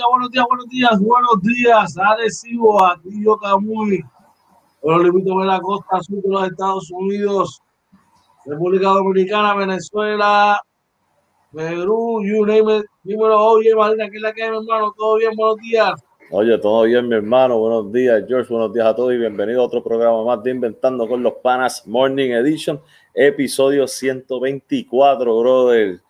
días, buenos días, buenos días, buenos días. Arecibo, yo Camuy. Bueno, a ver la costa sur de los Estados Unidos, República Dominicana, Venezuela, Perú, you name it. Dímelo, oye, Marina, ¿qué es la que hay, mi hermano? ¿Todo bien? Buenos días. Oye, todo bien, mi hermano. Buenos días, George. Buenos días a todos y bienvenido a otro programa más de Inventando con los Panas Morning Edition, episodio 124, brother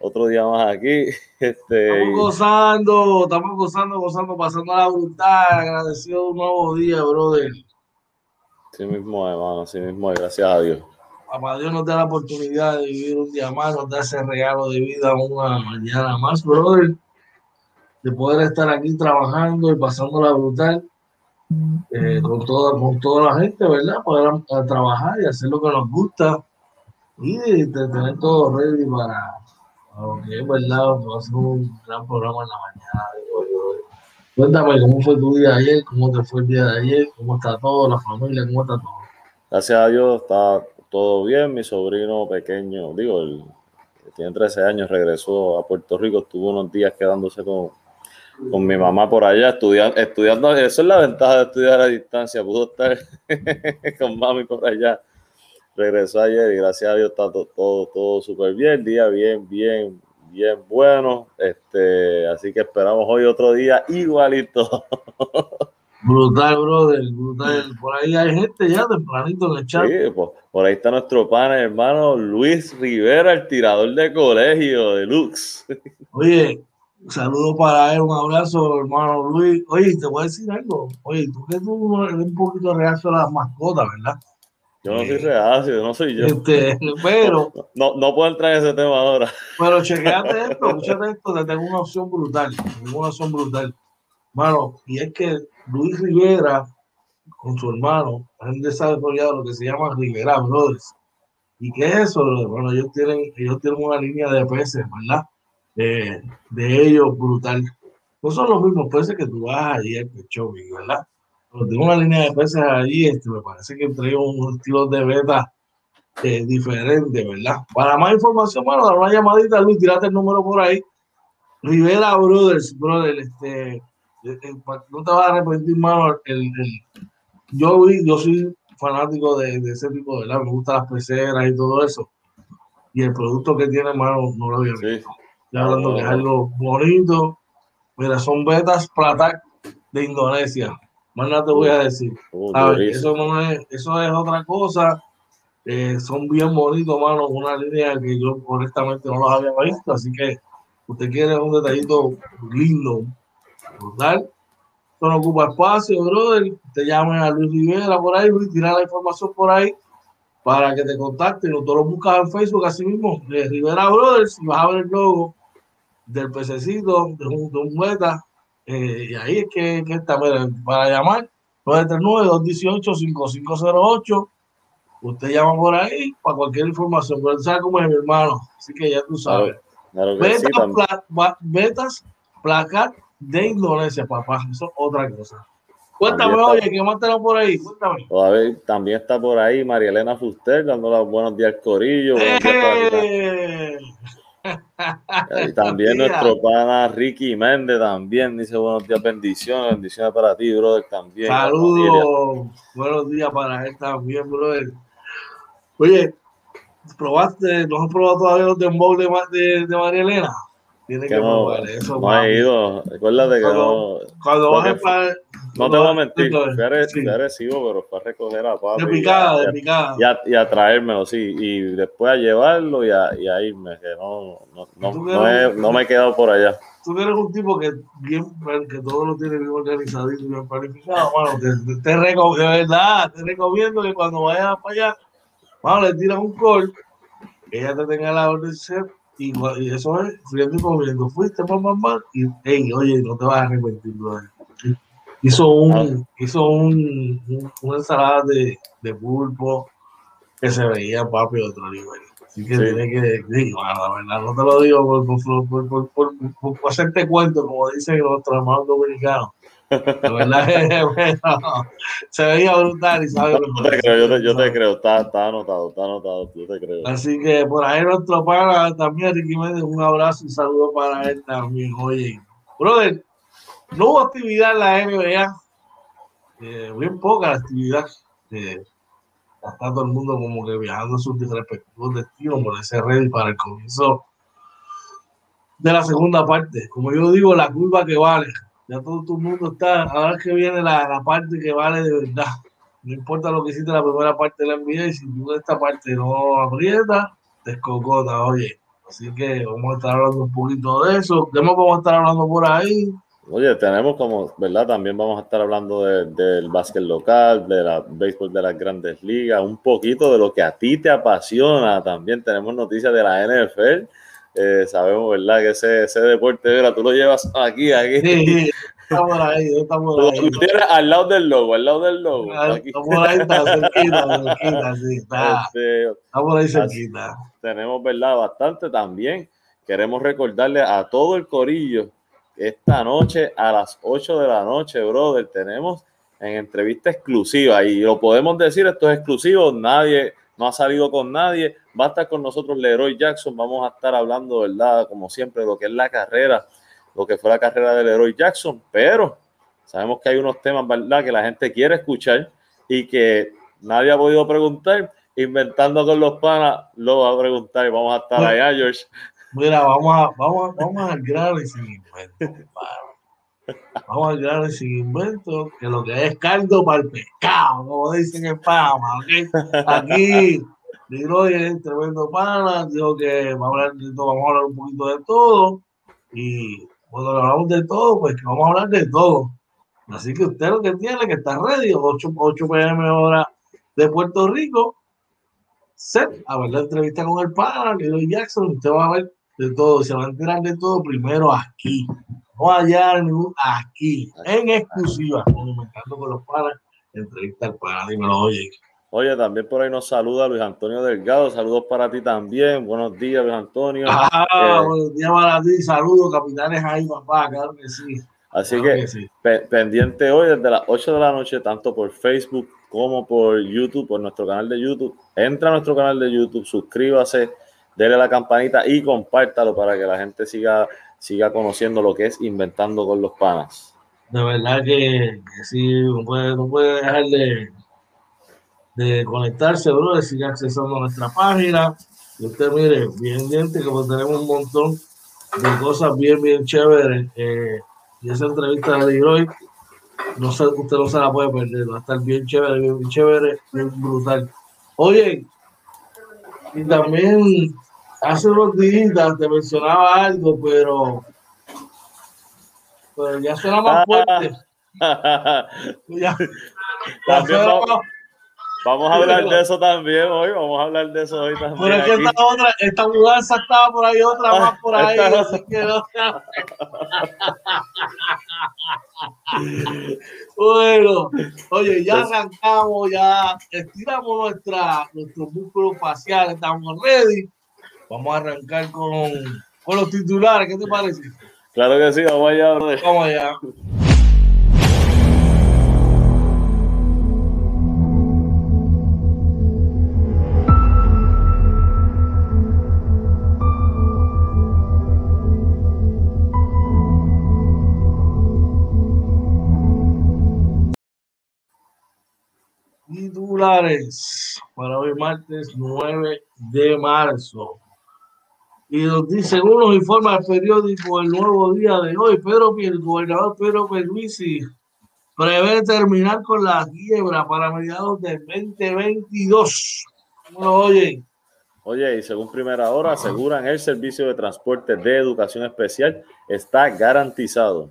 otro día más aquí. Este, estamos gozando, estamos gozando, gozando, pasando la brutal, agradecido de un nuevo día, brother. Sí mismo, hermano, sí mismo, gracias a Dios. Papá Dios nos da la oportunidad de vivir un día más, nos da ese regalo de vida una mañana más, brother, de poder estar aquí trabajando y pasando la brutal eh, con, toda, con toda la gente, ¿verdad? Poder trabajar y hacer lo que nos gusta y tener todo ready para aunque es verdad, ser un gran programa en la mañana. Cuéntame cómo fue tu día ayer, cómo te fue el día de ayer, cómo está todo, la familia, cómo está todo. Gracias a Dios está todo bien. Mi sobrino pequeño, digo, el tiene 13 años, regresó a Puerto Rico, estuvo unos días quedándose con, con mi mamá por allá, estudiando, estudiando. Eso es la ventaja de estudiar a distancia, pudo estar con mami por allá regresó ayer y gracias a Dios está todo, todo, todo súper bien, día bien, bien, bien bueno. Este, así que esperamos hoy otro día igualito. Brutal, brother, brutal. Por ahí hay gente ya tempranito en el chat. Sí, por, ahí está nuestro pan, hermano Luis Rivera, el tirador de colegio de Lux. Oye, un saludo para él, un abrazo, hermano Luis. Oye, te voy a decir algo. Oye, tú que tú eres un poquito reacio a las mascotas, ¿verdad? Yo no soy reacio, no soy yo. Este, pero. No, no puedo entrar en ese tema ahora. Pero chequeate esto, escúchate esto, te tengo una opción brutal. Tengo una opción brutal. Mano, y es que Luis Rivera, con su hermano, han desarrollado lo que se llama Rivera Brothers. ¿Y qué es eso? Bueno, ellos tienen, ellos tienen una línea de peces, ¿verdad? De, de ellos brutal. No son los mismos peces que tú vas allí al pecho, ¿verdad? Tengo una línea de peces allí, este, me parece que traigo un estilo de beta eh, diferente, ¿verdad? Para más información, bueno, dar una llamadita, Luis, tirate el número por ahí. Rivera Brothers, brother, este, eh, eh, no te vas a arrepentir, mano, el, el, yo, yo soy fanático de, de, ese tipo de, ¿verdad? Me gustan las peceras y todo eso. Y el producto que tiene, mano, no lo había visto. Ya hablando que es algo bonito. Mira, son betas plata de Indonesia. Más nada te voy a decir. Oh, eso, no es, eso es otra cosa. Eh, son bien bonitos, mano. Una línea que yo honestamente no los había visto. Así que usted quiere un detallito lindo, brutal. Eso no ocupa espacio, brother. Te llamen a Luis Rivera por ahí, Luis, tira la información por ahí para que te contacten. O tú lo buscas en Facebook así mismo, de Rivera Brothers, y vas a ver el logo del pececito, de un, de un meta, eh, y ahí es que, que está, para llamar, 939-218-5508. Usted llama por ahí para cualquier información, pero sabe cómo es mi hermano, así que ya tú sabes. betas, placas de Indonesia, papá, eso es otra cosa. Cuéntame, oye, ¿qué más tenemos por ahí? Cuéntame. también está por ahí María Elena Fuster dando los buenos días al Corillo. ¡Eh! Y también nuestro pana Ricky Méndez también dice buenos días, bendiciones, bendiciones para ti, brother, también. Saludos, buenos días para él también, brother. Oye, ¿probaste, no has probado todavía los dembow de, de, de María Elena? Tiene que, no, eso. No he ido. Recuérdate que no. Cuando bajes para. No te voy a mentir. Fui, agresivo, pero fue a recoger a papi. De picada, de picada. Y a, y a, traérmelo, sí. Y después a llevarlo y a, y a irme. Que no, no, no, no, he, no, me he quedado por allá. Tú eres un tipo que bien, que todo lo tiene bien organizado y bien planificado. Bueno, te, te, de verdad, te recomiendo que cuando vayas para allá, bueno, le tiras un call, que ella te tenga la orden de y, eso es friendo y comiendo. Fuiste, mamá, mamá, y hey, oye, no te vas a arrepentir, Hizo un, hizo un, una ensalada de, de pulpo que se veía papi otro nivel. Así que tiene que, digo, la verdad, no te lo digo por, por, por, por, por hacerte cuento, como dicen nuestros hermanos dominicanos. La verdad es bueno, se veía brutal y sabe. Yo te creo, yo te, yo te creo, está, está, anotado, está anotado, yo te creo. Así que por ahí nuestro pana también, Ricky Méndez, un abrazo y saludo para él también. Oye, Brother, no hubo actividad en la NBA. Eh, bien poca actividad. Eh, está todo el mundo como que viajando a sus respectivos destinos por ese ready para el comienzo de la segunda parte. Como yo digo, la curva que vale. Ya todo, el mundo está, ahora que viene la, la, parte que vale de verdad. No importa lo que hiciste la primera parte de la NBA, si tú esta parte no aprieta, te escocota, oye. Así que vamos a estar hablando un poquito de eso. ¿Qué más estar hablando por ahí? Oye, tenemos como, ¿verdad? También vamos a estar hablando del básquet local, de la béisbol de las grandes ligas, un poquito de lo que a ti te apasiona. También tenemos noticias de la NFL. Eh, sabemos, ¿verdad? Que ese, ese deporte, ¿verdad? Tú lo llevas aquí, aquí. Sí, estamos ahí, estamos ahí. tienes al lado del logo, al lado del logo. Estamos ahí, está cerquita, cerquita, sí, está. Este, estamos ahí cerquita. Tenemos, ¿verdad? Bastante también. Queremos recordarle a todo el corillo esta noche a las 8 de la noche, brother, tenemos en entrevista exclusiva y lo podemos decir, esto es exclusivo, nadie, no ha salido con nadie, va a estar con nosotros Leroy Jackson, vamos a estar hablando, ¿verdad? Como siempre, lo que es la carrera, lo que fue la carrera de Leroy Jackson, pero sabemos que hay unos temas, ¿verdad? Que la gente quiere escuchar y que nadie ha podido preguntar, inventando con los panas, lo va a preguntar y vamos a estar allá, George. Mira, vamos a, vamos, vamos al grano y invento. Vamos al grano y sin invento, que lo que es caldo para el pescado, como dicen en Panamá. Aquí, Leroy es tremendo pana, dijo que vamos a, hablar de todo, vamos a hablar un poquito de todo. Y cuando hablamos de todo, pues que vamos a hablar de todo. Así que usted lo que tiene que estar ready, 8, 8 pm hora de Puerto Rico, set a ver la entrevista con el pana, Leroy Jackson, usted va a ver de todo, se va a enterar de todo primero aquí, no allá, aquí, en exclusiva, comentando con los panas, entrevista al pana, dímelo, oye. Oye, también por ahí nos saluda Luis Antonio Delgado, saludos para ti también, buenos días Luis Antonio. Ah, eh, buenos días para ti, saludos capitanes ahí, papá, claro que sí. Así que, pendiente hoy desde las 8 de la noche, tanto por Facebook como por YouTube, por nuestro canal de YouTube. Entra a nuestro canal de YouTube, suscríbase, dele la campanita y compártalo para que la gente siga, siga conociendo lo que es inventando con los panas. De verdad que, sí, no puede, no puede dejar de, de conectarse, bro, seguir accesando a nuestra página. Y usted mire, bien diente, como tenemos un montón de cosas bien, bien chéveres. Eh, y esa entrevista de hoy, no sé, usted no se la puede perder, va a estar bien chévere, bien chévere, bien brutal. Oye, y también hace unos días te mencionaba algo, pero, pero ya suena más fuerte. ya, ya suena más, Vamos a hablar de eso también hoy, vamos a hablar de eso hoy también. Pero es que esta otra, esta mudanza estaba por ahí, otra más por ahí, así que no. bueno, oye, ya arrancamos, ya estiramos nuestra, nuestro músculo facial, estamos ready. Vamos a arrancar con, con los titulares, ¿qué te parece? Claro que sí, vamos allá. Vamos allá. para hoy martes 9 de marzo. Y nos dice, según nos informa el periódico El Nuevo Día de hoy, Pedro, el gobernador Pedro Pierluisi prevé terminar con la quiebra para mediados del 2022. oye. Oye, y según primera hora, aseguran el servicio de transporte de educación especial está garantizado.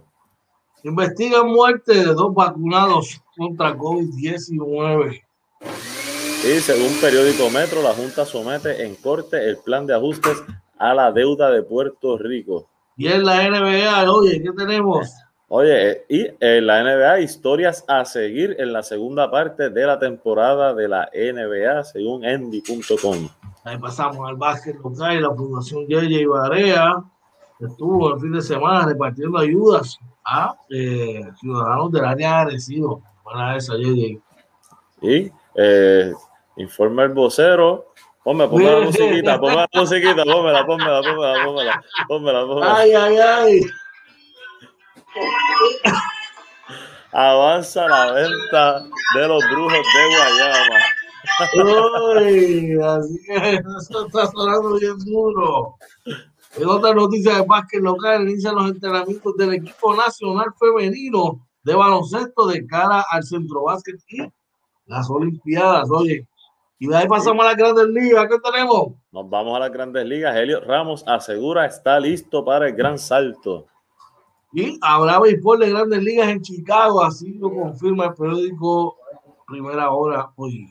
Investigan muerte de dos vacunados contra COVID-19. Y según periódico Metro, la Junta somete en corte el plan de ajustes a la deuda de Puerto Rico. Y en la NBA, oye, ¿qué tenemos? Oye, y en la NBA, historias a seguir en la segunda parte de la temporada de la NBA, según Endy.com. Ahí pasamos al básquet local, la Fundación y Barea estuvo el fin de semana repartiendo ayudas a eh, ciudadanos del área agresivo. Buena esa, JJ. Y eh, informa el vocero. Ponme, ponme la musiquita, ponme la musiquita, pónmela, pónmela, pónmela, pónmela, pónmela, Ay, ay, ay. Avanza la venta de los brujos de Guayama. Uy, así que eso está sonando bien duro. En otra noticia de básquet local, inician los entrenamientos del equipo nacional femenino de baloncesto de cara al centro básquet y las Olimpiadas. Oye, y de ahí pasamos a las grandes ligas. ¿Qué tenemos? Nos vamos a las grandes ligas. Helio Ramos asegura está listo para el gran salto. Y habrá béisbol de grandes ligas en Chicago, así lo confirma el periódico Primera Hora hoy.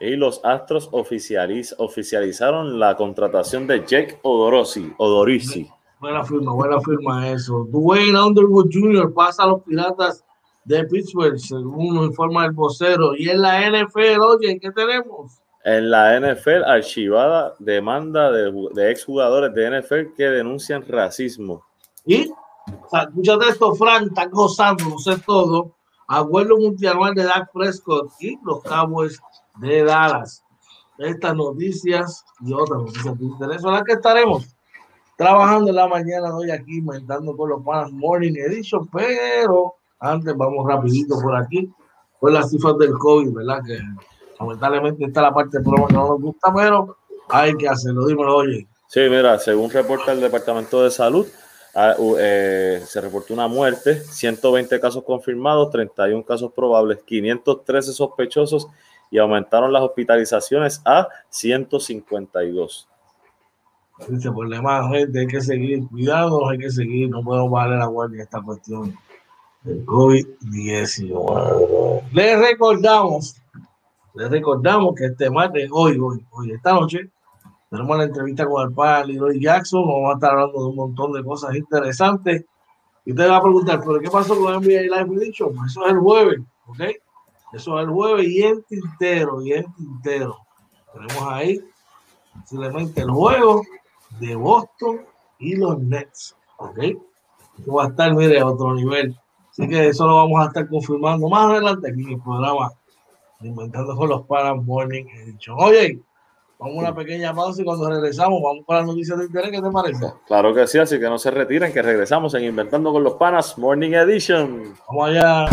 Y los Astros oficializ oficializaron la contratación de Jake Odorosi. Odorisi. Buena firma, buena firma eso. Dwayne Underwood Jr. pasa a los Piratas de Pittsburgh, según nos informa el vocero. Y en la NFL, oye, ¿qué tenemos? En la NFL, archivada demanda de, de exjugadores de NFL que denuncian racismo. Y, o sea, escúchate esto, Frank, está gozando, no sé todo. Abuelo multianual de Dak Prescott y los Cowboys de Dallas. Estas noticias y otras noticias de interés son las que estaremos trabajando en la mañana de hoy aquí, inventando con los panas Morning Edition, pero antes vamos rapidito por aquí, con las cifras del COVID, ¿verdad? Que lamentablemente está la parte de promo que no nos gusta, pero hay que hacerlo, dímelo, oye. Sí, mira, según reporta el Departamento de Salud, ah, eh, se reportó una muerte, 120 casos confirmados, 31 casos probables, 513 sospechosos y aumentaron las hospitalizaciones a 152. Dice, por demás, gente, hay que seguir cuidando, hay que seguir, no podemos bajarle la guardia a esta cuestión del COVID-19. Les recordamos, les recordamos que este martes, hoy, hoy, hoy, esta noche, tenemos la entrevista con el padre Leroy Jackson, vamos a estar hablando de un montón de cosas interesantes. Y usted va a preguntar, ¿pero qué pasó con NBA Live Edition? Pues eso es el jueves, ¿ok? Eso es el jueves y en tintero, y en tintero. Tenemos ahí simplemente el juego de Boston y los Nets. ¿Ok? Esto va a estar, mire, a otro nivel. Así que eso lo vamos a estar confirmando más adelante aquí en el programa Inventando con los Panas Morning Edition. Oye, vamos a una pequeña pausa y cuando regresamos vamos para las noticias de interés. ¿Qué te parece? Claro que sí, así que no se retiren, que regresamos en Inventando con los Panas Morning Edition. Vamos allá.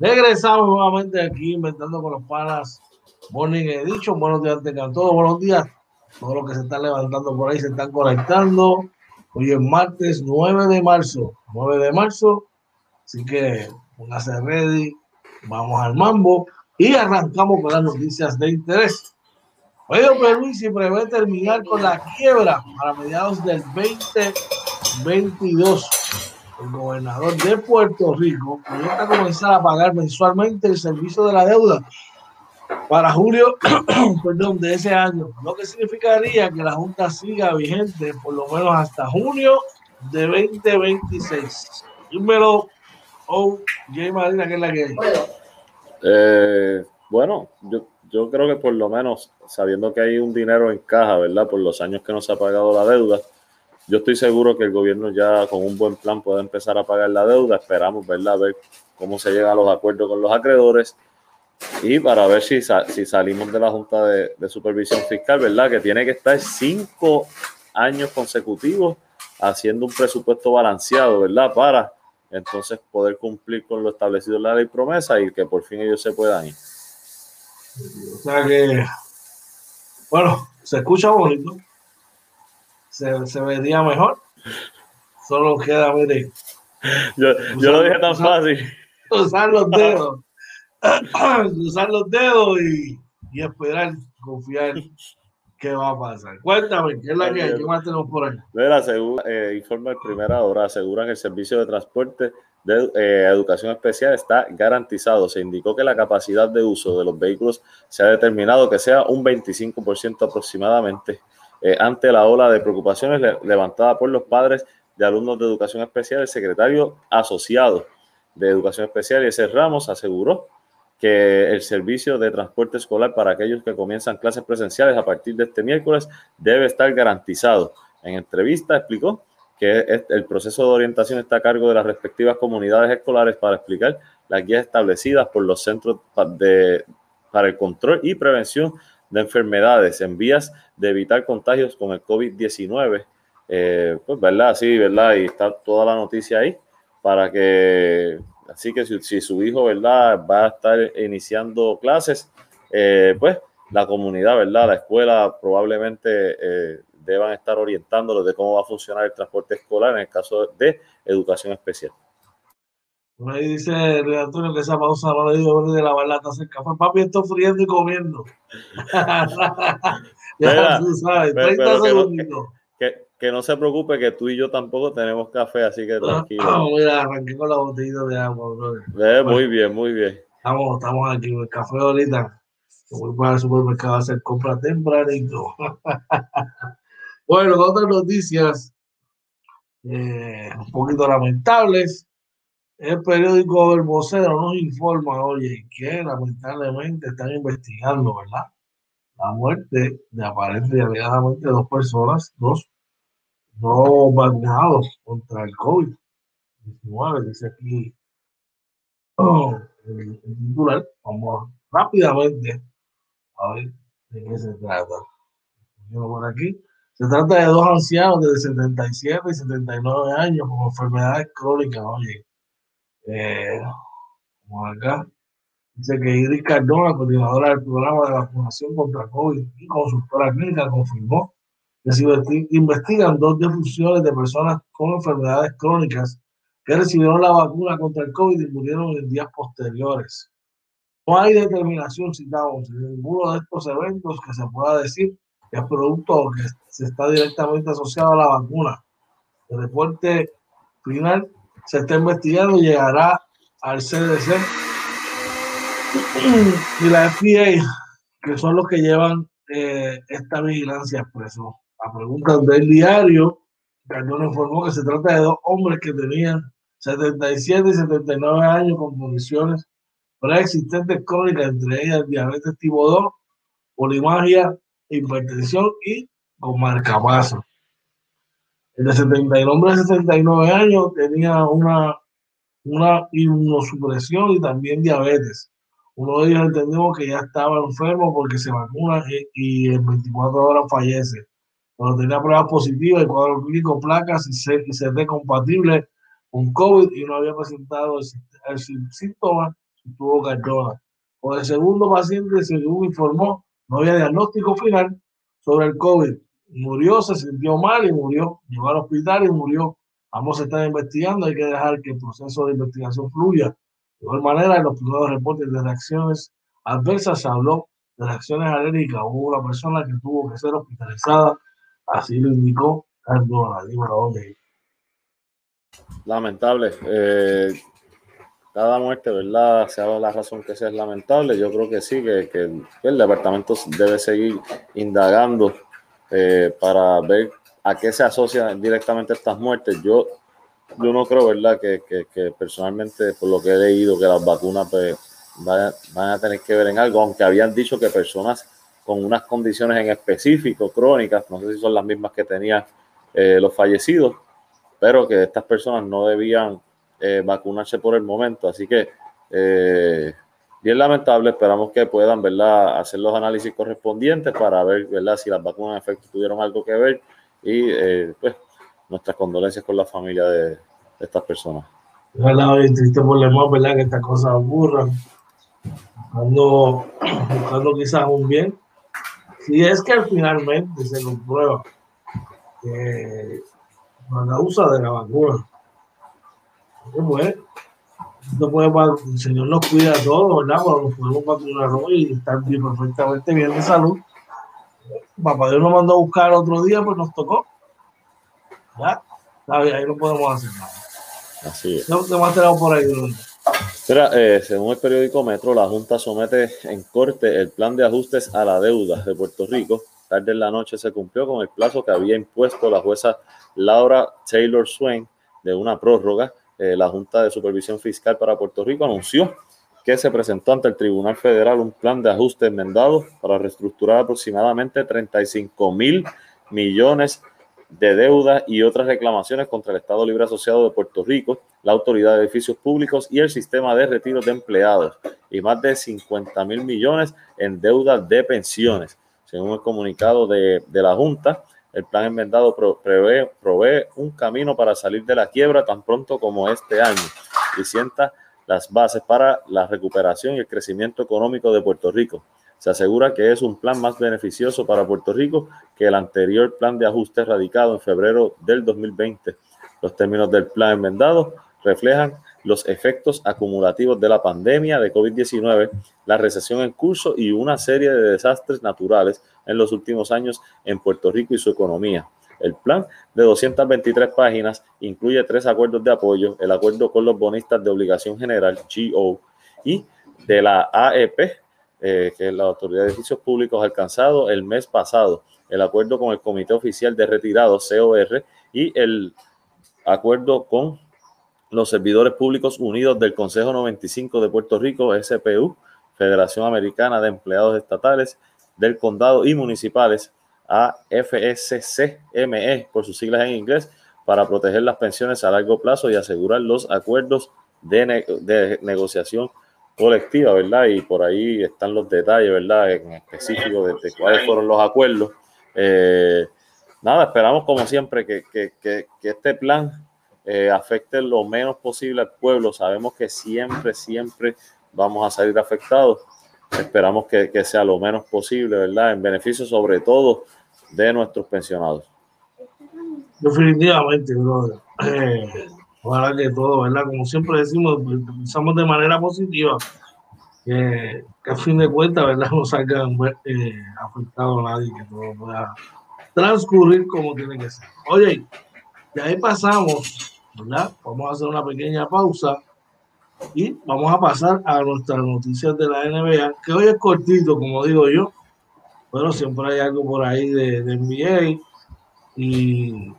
Regresamos nuevamente aquí inventando con los panas Morning Edition. Buenos días, tengan todos. Buenos días. Todos los que se están levantando por ahí se están conectando. Hoy es martes 9 de marzo. 9 de marzo. Así que póngase ready. Vamos al mambo y arrancamos con las noticias de interés. Perú se prevé terminar con la quiebra para mediados del 2022 el gobernador de Puerto Rico proyecta comenzar a pagar mensualmente el servicio de la deuda para julio perdón, de ese año, lo que significaría que la Junta siga vigente por lo menos hasta junio de 2026. Dímelo, oh, J. Marina, que es la que hay. Eh, bueno, yo, yo creo que por lo menos, sabiendo que hay un dinero en caja, ¿verdad? Por los años que no se ha pagado la deuda, yo estoy seguro que el gobierno ya con un buen plan puede empezar a pagar la deuda. Esperamos, ¿verdad? A ver cómo se llega a los acuerdos con los acreedores y para ver si, si salimos de la Junta de, de, Supervisión Fiscal, ¿verdad? Que tiene que estar cinco años consecutivos haciendo un presupuesto balanceado, ¿verdad? Para entonces poder cumplir con lo establecido en la ley promesa y que por fin ellos se puedan ir. O sea que, bueno, se escucha bonito se, se vería mejor. Solo queda, mire. Yo, yo lo dije tan fácil. Usar los dedos. usar los dedos y, y, esperar, confiar qué va a pasar. Cuéntame, ¿qué es la que hay? ¿Qué más tenemos por ahí? Mira, eh, informa el primera hora, aseguran que el servicio de transporte de eh, educación especial está garantizado. Se indicó que la capacidad de uso de los vehículos se ha determinado que sea un 25% aproximadamente eh, ante la ola de preocupaciones le, levantada por los padres de alumnos de educación especial, el secretario asociado de educación especial, ese Ramos, aseguró que el servicio de transporte escolar para aquellos que comienzan clases presenciales a partir de este miércoles debe estar garantizado. En entrevista explicó que el proceso de orientación está a cargo de las respectivas comunidades escolares para explicar las guías establecidas por los centros de, para el control y prevención de enfermedades en vías de evitar contagios con el COVID-19. Eh, pues, ¿verdad? Sí, ¿verdad? Y está toda la noticia ahí para que, así que si, su hijo, ¿verdad? Va a estar iniciando clases, eh, pues la comunidad, ¿verdad? La escuela probablemente eh, deban estar orientándolos de cómo va a funcionar el transporte escolar en el caso de educación especial. Ahí dice el Antonio que esa pausa no le dio de lavar la taza café. Papi, estoy friendo y comiendo. ya tú sabes, 30 segundos. Que, no se preocupe que tú y yo tampoco tenemos café, así que tranquilo. Vamos, mira, arranqué con la botellita de agua, brother. muy bien, muy bien. Estamos, estamos aquí, el café ahorita. Voy para el supermercado a hacer compra tempranito. bueno, otras noticias eh, un poquito lamentables el periódico El Vocero nos informa, oye, que lamentablemente están investigando, ¿verdad? La muerte de aparente y alegadamente dos personas, dos, dos vacunados contra el COVID-19, dice aquí oh, el, titular. Vamos rápidamente a ver de qué se trata. Por aquí. Se trata de dos ancianos de 77 y 79 años con enfermedades crónicas, oye eh, como acá, dice que Iris Cardona, coordinadora del programa de vacunación contra COVID y consultora clínica, confirmó que se investigan dos defunciones de personas con enfermedades crónicas que recibieron la vacuna contra el COVID y murieron en días posteriores. No hay determinación, citamos, en ninguno de estos eventos que se pueda decir que es producto o que se está directamente asociado a la vacuna. El reporte final se está investigando y llegará al CDC y la FDA, que son los que llevan eh, esta vigilancia expreso. A preguntas del diario, Cardona informó que se trata de dos hombres que tenían 77 y 79 años con condiciones preexistentes crónicas, entre ellas diabetes tipo 2, polimagia, hipertensión y con marcapaso. El de 79, de 79 años tenía una, una inmunosupresión y también diabetes. Uno de ellos entendimos que ya estaba enfermo porque se vacuna y, en 24 horas fallece. Pero tenía pruebas positivas, el cuadro clínico, placas y CD compatible con COVID y no había presentado el, síntoma, tuvo cartona. Con el segundo paciente, según informó, no había diagnóstico final sobre el COVID murió, se sintió mal y murió. Llegó al hospital y murió. Vamos a estar investigando, hay que dejar que el proceso de investigación fluya. De igual manera, en los primeros reportes de reacciones adversas se habló de reacciones alérgicas. Hubo una persona que tuvo que ser hospitalizada, así lo indicó Cardona. Lamentable. Eh, cada muerte, ¿verdad? Sea la razón que sea es lamentable, yo creo que sí, que, que el departamento debe seguir indagando eh, para ver a qué se asocian directamente estas muertes. Yo, yo no creo, ¿verdad?, que, personalmente, por lo que he leído, que las vacunas pues, van, a tener que ver en algo, aunque habían dicho que personas con unas condiciones en específico, crónicas, no sé si son las mismas que tenían eh, los fallecidos, pero que estas personas no debían eh, vacunarse por el momento. Así que bien lamentable, esperamos que puedan, ¿verdad?, hacer los análisis correspondientes para ver, ¿verdad?, si las vacunas en efecto tuvieron algo que ver y, eh, pues, nuestras condolencias con la familia de, estas personas. Ojalá triste por ¿verdad?, que estas cosas ocurran, buscando, buscando quizás un bien. Si es que finalmente se comprueba que la causa de la vacuna, bueno, el Señor nos cuida a todos, ¿verdad? Cuando nos podemos vacunar hoy y estar bien, perfectamente bien de salud. Papá Dios nos mandó a buscar otro día, pues nos tocó. ¿Ya? Ahí no podemos hacer nada. Así es. ¿Qué más tenemos por ahí, Mira, eh, según el periódico Metro, la Junta somete en corte el plan de ajustes a la deuda de Puerto Rico. Tarde en la noche se cumplió con el plazo que había impuesto la jueza Laura Taylor Swain de una prórroga eh, la Junta de Supervisión Fiscal para Puerto Rico anunció que se presentó ante el Tribunal Federal un plan de ajuste enmendado para reestructurar aproximadamente 35 mil millones de deuda y otras reclamaciones contra el Estado Libre Asociado de Puerto Rico, la Autoridad de Edificios Públicos y el sistema de retiro de empleados, y más de 50 mil millones en deuda de pensiones. Según el comunicado de, de la Junta, el plan enmendado prevé, provee un camino para salir de la quiebra tan pronto como este año y sienta las bases para la recuperación y el crecimiento económico de Puerto Rico. Se asegura que es un plan más beneficioso para Puerto Rico que el anterior plan de ajuste radicado en febrero del 2020. Los términos del plan enmendado reflejan los efectos acumulativos de la pandemia de COVID-19, la recesión en curso y una serie de desastres naturales en los últimos años en Puerto Rico y su economía. El plan de 223 páginas incluye tres acuerdos de apoyo, el acuerdo con los bonistas de obligación general, GO, y de la AEP, eh, que es la Autoridad de Edificios Públicos, alcanzado el mes pasado, el acuerdo con el Comité Oficial de Retirados, COR, y el acuerdo con los Servidores Públicos Unidos del Consejo 95 de Puerto Rico, SPU, Federación Americana de Empleados Estatales del Condado y Municipales, AFSCME, por sus siglas en inglés, para proteger las pensiones a largo plazo y asegurar los acuerdos de, negociación colectiva, ¿verdad? Y por ahí están los detalles, ¿verdad? En específico de, cuáles fueron los acuerdos. Eh, nada, esperamos como siempre que, que, que, que este plan eh, afecte lo menos posible al pueblo. Sabemos que siempre, siempre vamos a salir afectados. Esperamos que, que sea lo menos posible, ¿verdad? En beneficio sobre todo de nuestros pensionados. Definitivamente, brother. Eh, ojalá que todo, ¿verdad? Como siempre decimos, pensamos de manera positiva que, a fin de cuentas, ¿verdad? No salga eh, a nadie, que todo pueda transcurrir como tiene que ser. Oye, de ahí pasamos Vamos a hacer una pequeña pausa y vamos a pasar a nuestras noticias de la NBA, que hoy es cortito, como digo yo, pero siempre hay algo por ahí de, de NBA y,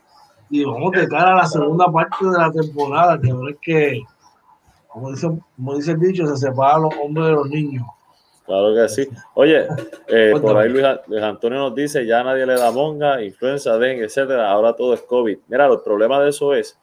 y, vamos de cara a la segunda parte de la temporada, que ahora es que, como dice, como dice el dicho, se separan los hombres de los niños. Claro que sí. Oye, eh, por ahí Luis, Antonio nos dice, ya nadie le da monga, influenza, dengue, etcétera, ahora todo es COVID. Mira, el problema de eso es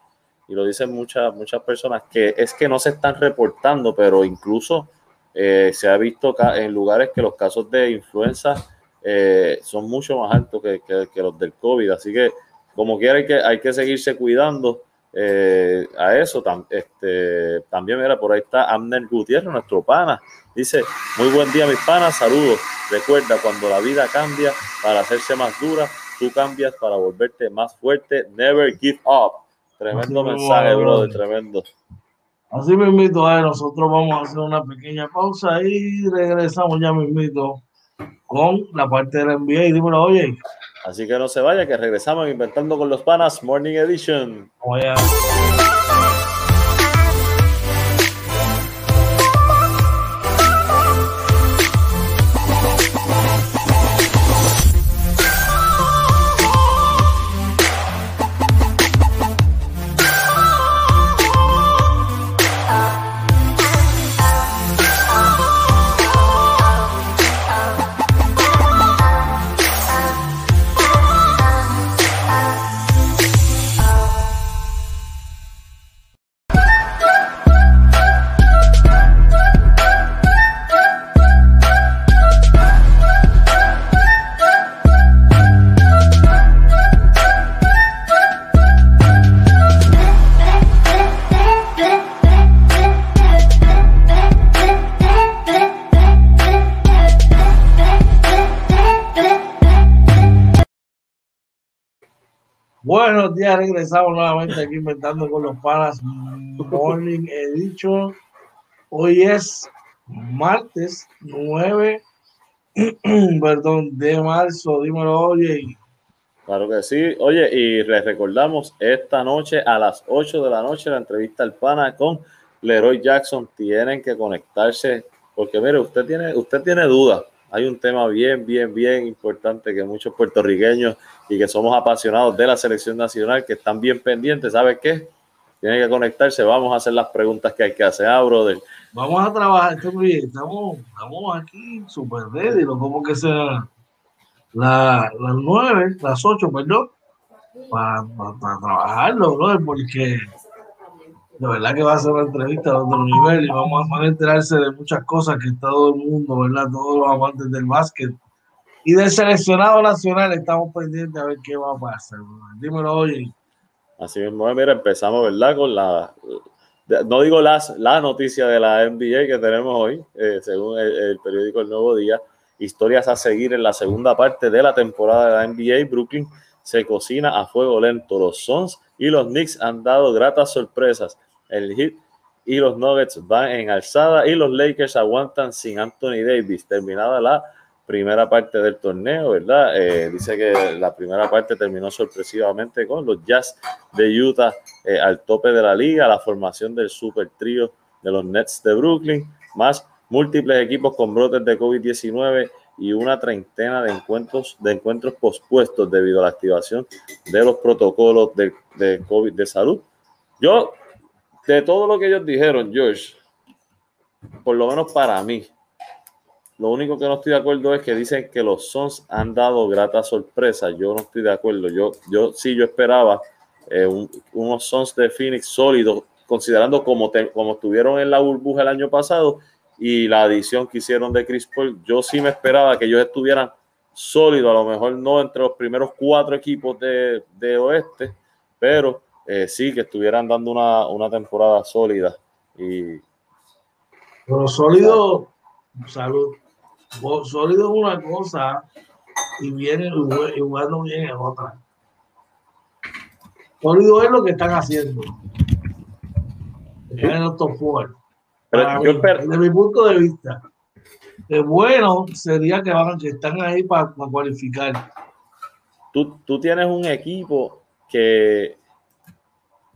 y lo dicen muchas, muchas personas, que es que no se están reportando, pero incluso eh, se ha visto en lugares que los casos de influenza eh, son mucho más altos que, que, los del COVID. Así que, como quiera, hay que, hay que seguirse cuidando eh, a eso. este, también, mira, por ahí está Amner Gutiérrez, nuestro pana. Dice, muy buen día, mis panas, saludos. Recuerda, cuando la vida cambia para hacerse más dura, tú cambias para volverte más fuerte. Never give up. Tremendo mensaje, brother, tremendo. Así mismito, eh, nosotros vamos a hacer una pequeña pausa y regresamos ya mismito con la parte de la NBA. Dímelo, oye. Así que no se vaya, que regresamos inventando con los panas Morning Edition. Oye. Días, regresamos nuevamente aquí inventando con los panas Morning Edition. Hoy es martes 9 perdón, de marzo. Dímelo, oye. Claro que sí. Oye, y les recordamos esta noche a las 8 de la noche la entrevista al pana con Leroy Jackson. Tienen que conectarse porque mire, usted tiene, usted tiene dudas hay un tema bien, bien, bien importante que muchos puertorriqueños y que somos apasionados de la selección nacional, que están bien pendientes, ¿sabe qué? Tienen que conectarse, vamos a hacer las preguntas que hay que hacer, ah, brother. vamos a trabajar, estamos, estamos aquí super ready, lo como que sea la, las nueve, las ocho, perdón, para, para, trabajarlo, ¿no? porque de verdad que va a ser una entrevista de otro nivel y vamos a enterarse de muchas cosas que está todo el mundo, ¿verdad? Todos los amantes del básquet y del seleccionado nacional estamos pendientes a ver qué va a pasar. Dímelo, oye. Así mismo, mira, empezamos, ¿verdad? Con la, no digo las, la noticia de la NBA que tenemos hoy, eh, según el, periódico El Nuevo Día, historias a seguir en la segunda parte de la temporada de la NBA. Brooklyn se cocina a fuego lento. Los Suns y los Knicks han dado gratas sorpresas. El Heat y los Nuggets van en alzada y los Lakers aguantan sin Anthony Davis. Terminada la primera parte del torneo, ¿verdad? Eh, dice que la primera parte terminó sorpresivamente con los Jazz de Utah eh, al tope de la liga, la formación del super trío de los Nets de Brooklyn, más múltiples equipos con brotes de COVID-19 y una treintena de encuentros, de encuentros pospuestos debido a la activación de los protocolos de, de COVID de salud. Yo, de todo lo que ellos dijeron, George, por lo menos para mí, lo único que no estoy de acuerdo es que dicen que los Sons han dado grata sorpresa. Yo no estoy de acuerdo. Yo, yo sí, yo esperaba eh, unos Sons de Phoenix sólidos, considerando como, como estuvieron en la burbuja el año pasado y la adición que hicieron de Chris Paul. Yo sí me esperaba que ellos estuvieran sólidos, a lo mejor no entre los primeros cuatro equipos de, de oeste, pero eh, sí que estuvieran dando una, una temporada sólida. Y, pero sólido, salud sólido es una cosa y viene y jugando bien es otra. Sólido es lo que están haciendo. En el top desde mi punto de vista, es bueno sería que, van, que están ahí para, cualificar. Tú, tú, tienes un equipo que,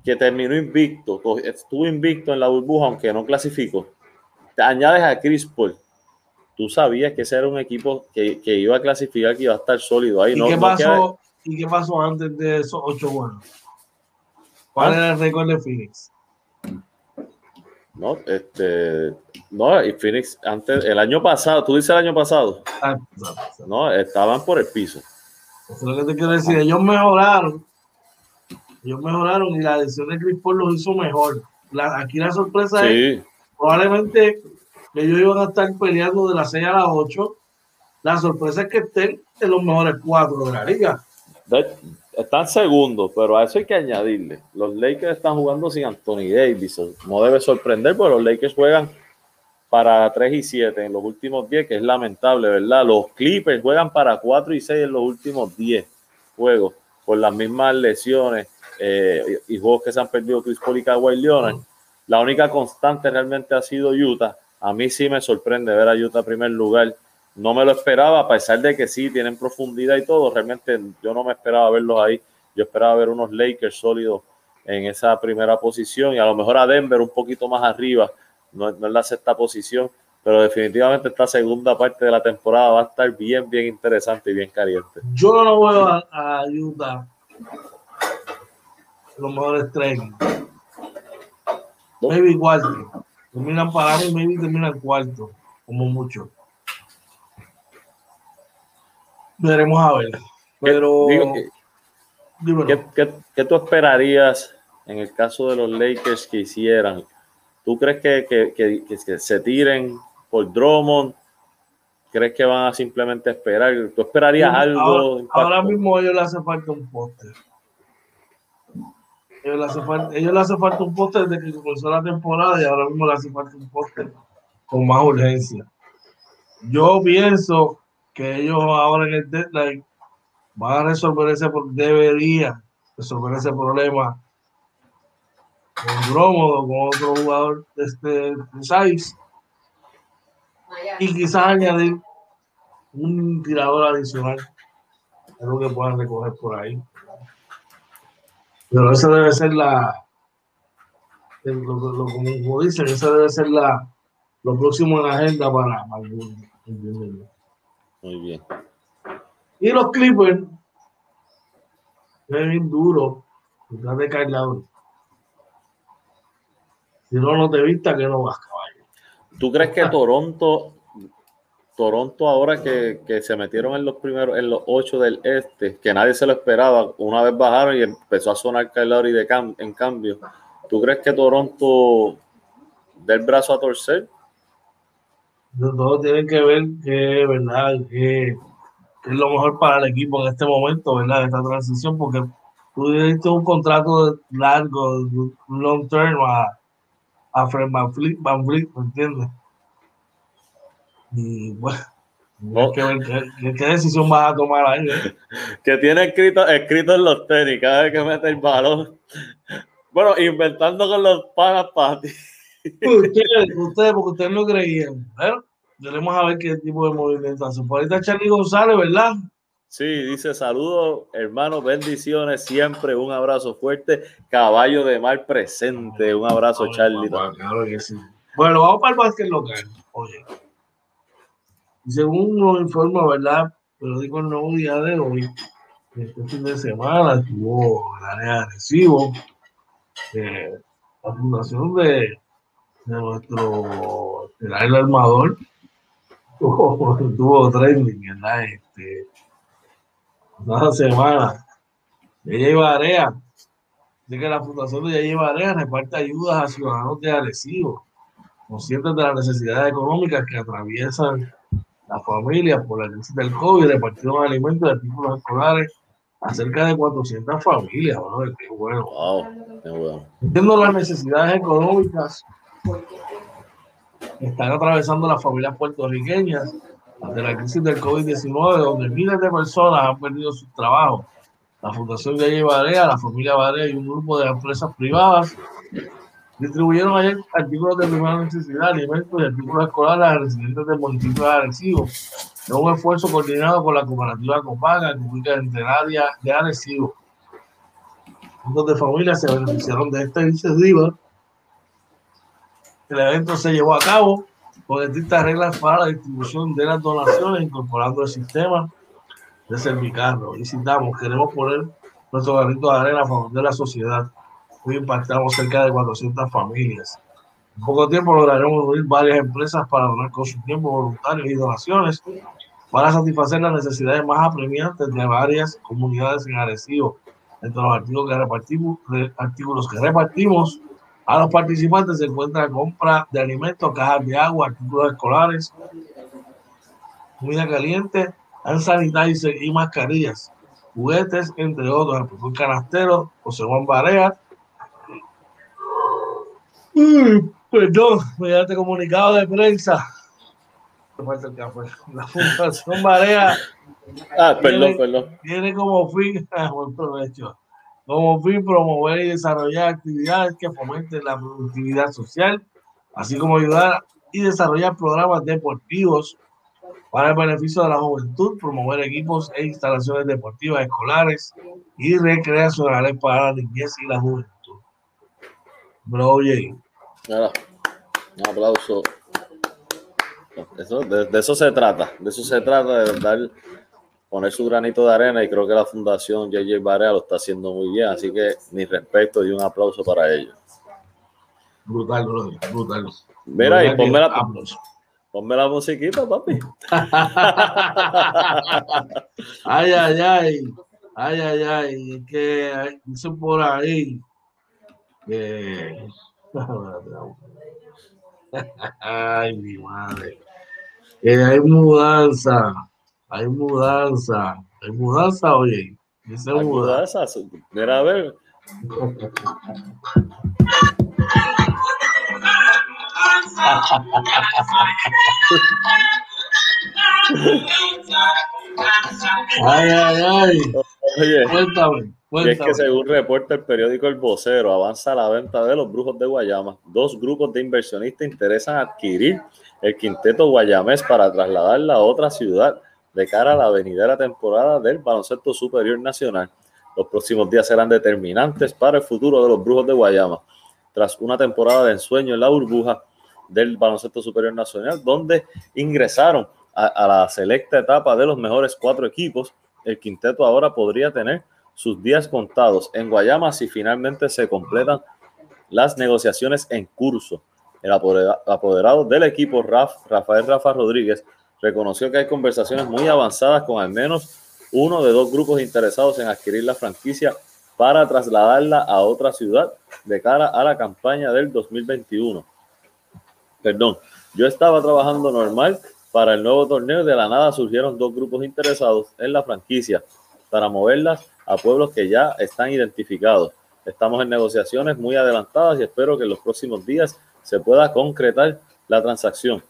que terminó invicto, estuvo invicto en la burbuja, aunque no clasificó. Te añades a Chris Paul tú sabías que ese era un equipo que, que iba a clasificar, que iba a estar sólido ahí. ¿Y, qué, pasó, ¿y qué pasó antes de esos ocho buenos? ¿Cuál ¿Ah? era el récord de Phoenix? No, este, no, y Phoenix antes, el año pasado, tú dices el año pasado. Ah, no, estaban por el piso. Eso es lo que te quiero decir. Ellos mejoraron. Ellos mejoraron y la decisión de Chris Paul los hizo mejor. aquí la sorpresa es probablemente ellos iban a estar peleando de las 6 a las 8. La sorpresa es que estén en los mejores cuatro de la liga. Están segundos, pero a eso hay que añadirle. Los Lakers están jugando sin Anthony Davis. No debe sorprender, porque los Lakers juegan para 3 y 7 en los últimos 10, que es lamentable, ¿verdad? Los Clippers juegan para 4 y 6 en los últimos 10 juegos, por las mismas lesiones eh, y juegos que se han perdido Chris Paul y Kawhi Leonard. La única constante realmente ha sido Utah, a mí sí me sorprende ver a Utah en primer lugar. No me lo esperaba, a pesar de que sí tienen profundidad y todo. Realmente yo no me esperaba verlos ahí. Yo esperaba ver unos Lakers sólidos en esa primera posición y a lo mejor a Denver un poquito más arriba, no, no en la sexta posición, pero definitivamente esta segunda parte de la temporada va a estar bien, bien interesante y bien caliente. Yo no lo veo a, Utah los mejores tres. Maybe igual. Terminan para mí, maybe terminan cuarto, como mucho. Veremos a ver. Pero. ¿Qué, qué, tú esperarías en el caso de los Lakers que hicieran? ¿Tú crees que, que se tiren por Drummond? ¿Crees que van a simplemente esperar? ¿Tú esperarías algo? Ahora, ahora mismo a ellos le hace falta un póster. Ellos le hace falta, ellos le hace falta un póster desde que comenzó la temporada y ahora mismo le hace falta un póster con más urgencia. Yo pienso que ellos ahora en el deadline van a resolver ese debería resolver ese problema con Drómodo, con otro jugador de este size y quizás añadir un tirador adicional, algo que puedan recoger por ahí. Pero esa debe ser la, lo, como dicen, esa debe ser la, lo próximo en la agenda para Muy bien. Y los Clippers, es bien duro, estás de cargador. Si no, no te vista que no vas, caballo. ¿Tú crees que Toronto, Toronto ahora que, se metieron en los primeros, en los ocho del este, que nadie se lo esperaba, una vez bajaron y empezó a sonar Kyle de en cambio, ¿tú crees que Toronto del brazo a torcer? Todo tiene que ver que, ¿verdad? Que, es lo mejor para el equipo en este momento, ¿verdad? Esta transición, porque tú diste un contrato largo, long term a, a Fred Van Fleet, ¿me entiendes? Y bueno, ¿qué, decisión vas a tomar ahí? Eh? que tiene escrito, escrito en los tenis cada vez que mete el balón. Bueno, inventando con los panas para ti. Ustedes, ustedes, porque ustedes no creían. Bueno, veremos a ver qué tipo de movimiento hace. Por ahí está Charlie González, ¿verdad? Sí, dice saludos, hermanos, bendiciones, siempre un abrazo fuerte, caballo de mar presente, un abrazo, Charlie. claro que sí. Bueno, vamos para el básquet local. Oye, según nos informa, ¿verdad? Pero digo el nuevo día de hoy, este fin de semana estuvo el área de Recibo, eh, la fundación de, de nuestro el armador tuvo, tuvo trending, ¿verdad? Este, una semana. Ella iba a de que la fundación de Ella Barea reparte ayudas a ciudadanos de Arecibo, conscientes de las necesidades económicas que atraviesan las familias por la crisis del COVID, repartieron alimentos y artículos escolares a cerca de 400 familias. Qué bueno. Wow, Entiendo las necesidades económicas que están atravesando las familias puertorriqueñas ante la crisis del COVID-19, donde miles de personas han perdido sus trabajos. La Fundación Yaye Barea, la familia Barea y un grupo de empresas privadas distribuyeron ayer artículos de primera necesidad, alimentos y artículos escolares a residentes del municipio de Arecibo. Es un esfuerzo coordinado con la cooperativa Copaga, que ubica entre área de Arecibo. Cientos de familias se beneficiaron de esta iniciativa. El evento se llevó a cabo con distintas reglas para la distribución de las donaciones, incorporando el sistema de Servicarro. Y citamos, queremos poner nuestro granito de arena a favor de la sociedad. Hoy impactamos cerca de 400 familias. En poco tiempo lograremos unir varias empresas para donar con su tiempo voluntarios y donaciones para satisfacer las necesidades más apremiantes de varias comunidades en Arecibo. Entre los artículos que repartimos, artículos que repartimos a los participantes se encuentra compra de alimentos, cajas de agua, artículos escolares, comida caliente, sanitizer y mascarillas, juguetes, entre otros. El profesor Canastero, José Juan Barea. Perdón, mediante comunicado de prensa. La Fundación Barea. Ah, perdón, perdón. Tiene como fin, buen provecho como fin promover y desarrollar actividades que fomenten la productividad social, así como ayudar y desarrollar programas deportivos para el beneficio de la juventud, promover equipos e instalaciones deportivas escolares y recreacionales para la niñez y la juventud. Bro, oye. Un aplauso. de, de, eso se trata, de eso se trata, de dar poner su granito de arena y creo que la Fundación JJ Barea lo está haciendo muy bien, así que mi respeto y un aplauso para ellos. Brutal, brutal. Mira, y ponme la, ponme la musiquita, papi. ay, ay, ay. Ay, ay, ay. Es que dicen por ahí que. ay, mi madre. Que hay mudanza hay mudanza, hay mudanza, oye. Dice hay mudanza. Mira, a ver. ay, ay, ay. Oye, cuéntame, cuéntame. es que según reporta el periódico El Vocero, avanza la venta de los brujos de Guayama. Dos grupos de inversionistas interesan adquirir el quinteto guayamés para trasladarla a otra ciudad de cara a la venidera temporada del baloncesto superior nacional. Los próximos días serán determinantes para el futuro de los Brujos de Guayama, tras una temporada de ensueño en la burbuja del baloncesto superior nacional, donde ingresaron a, la selecta etapa de los mejores cuatro equipos. El quinteto ahora podría tener sus días contados en Guayama si finalmente se completan las negociaciones en curso. El apoderado del equipo, Rafael Rafa Rodríguez, reconoció que hay conversaciones muy avanzadas con al menos uno de dos grupos interesados en adquirir la franquicia para trasladarla a otra ciudad de cara a la campaña del 2021. Perdón, yo estaba trabajando normal para el nuevo torneo de la nada surgieron dos grupos interesados en la franquicia para moverlas a pueblos que ya están identificados. Estamos en negociaciones muy adelantadas y espero que en los próximos días se pueda concretar la transacción.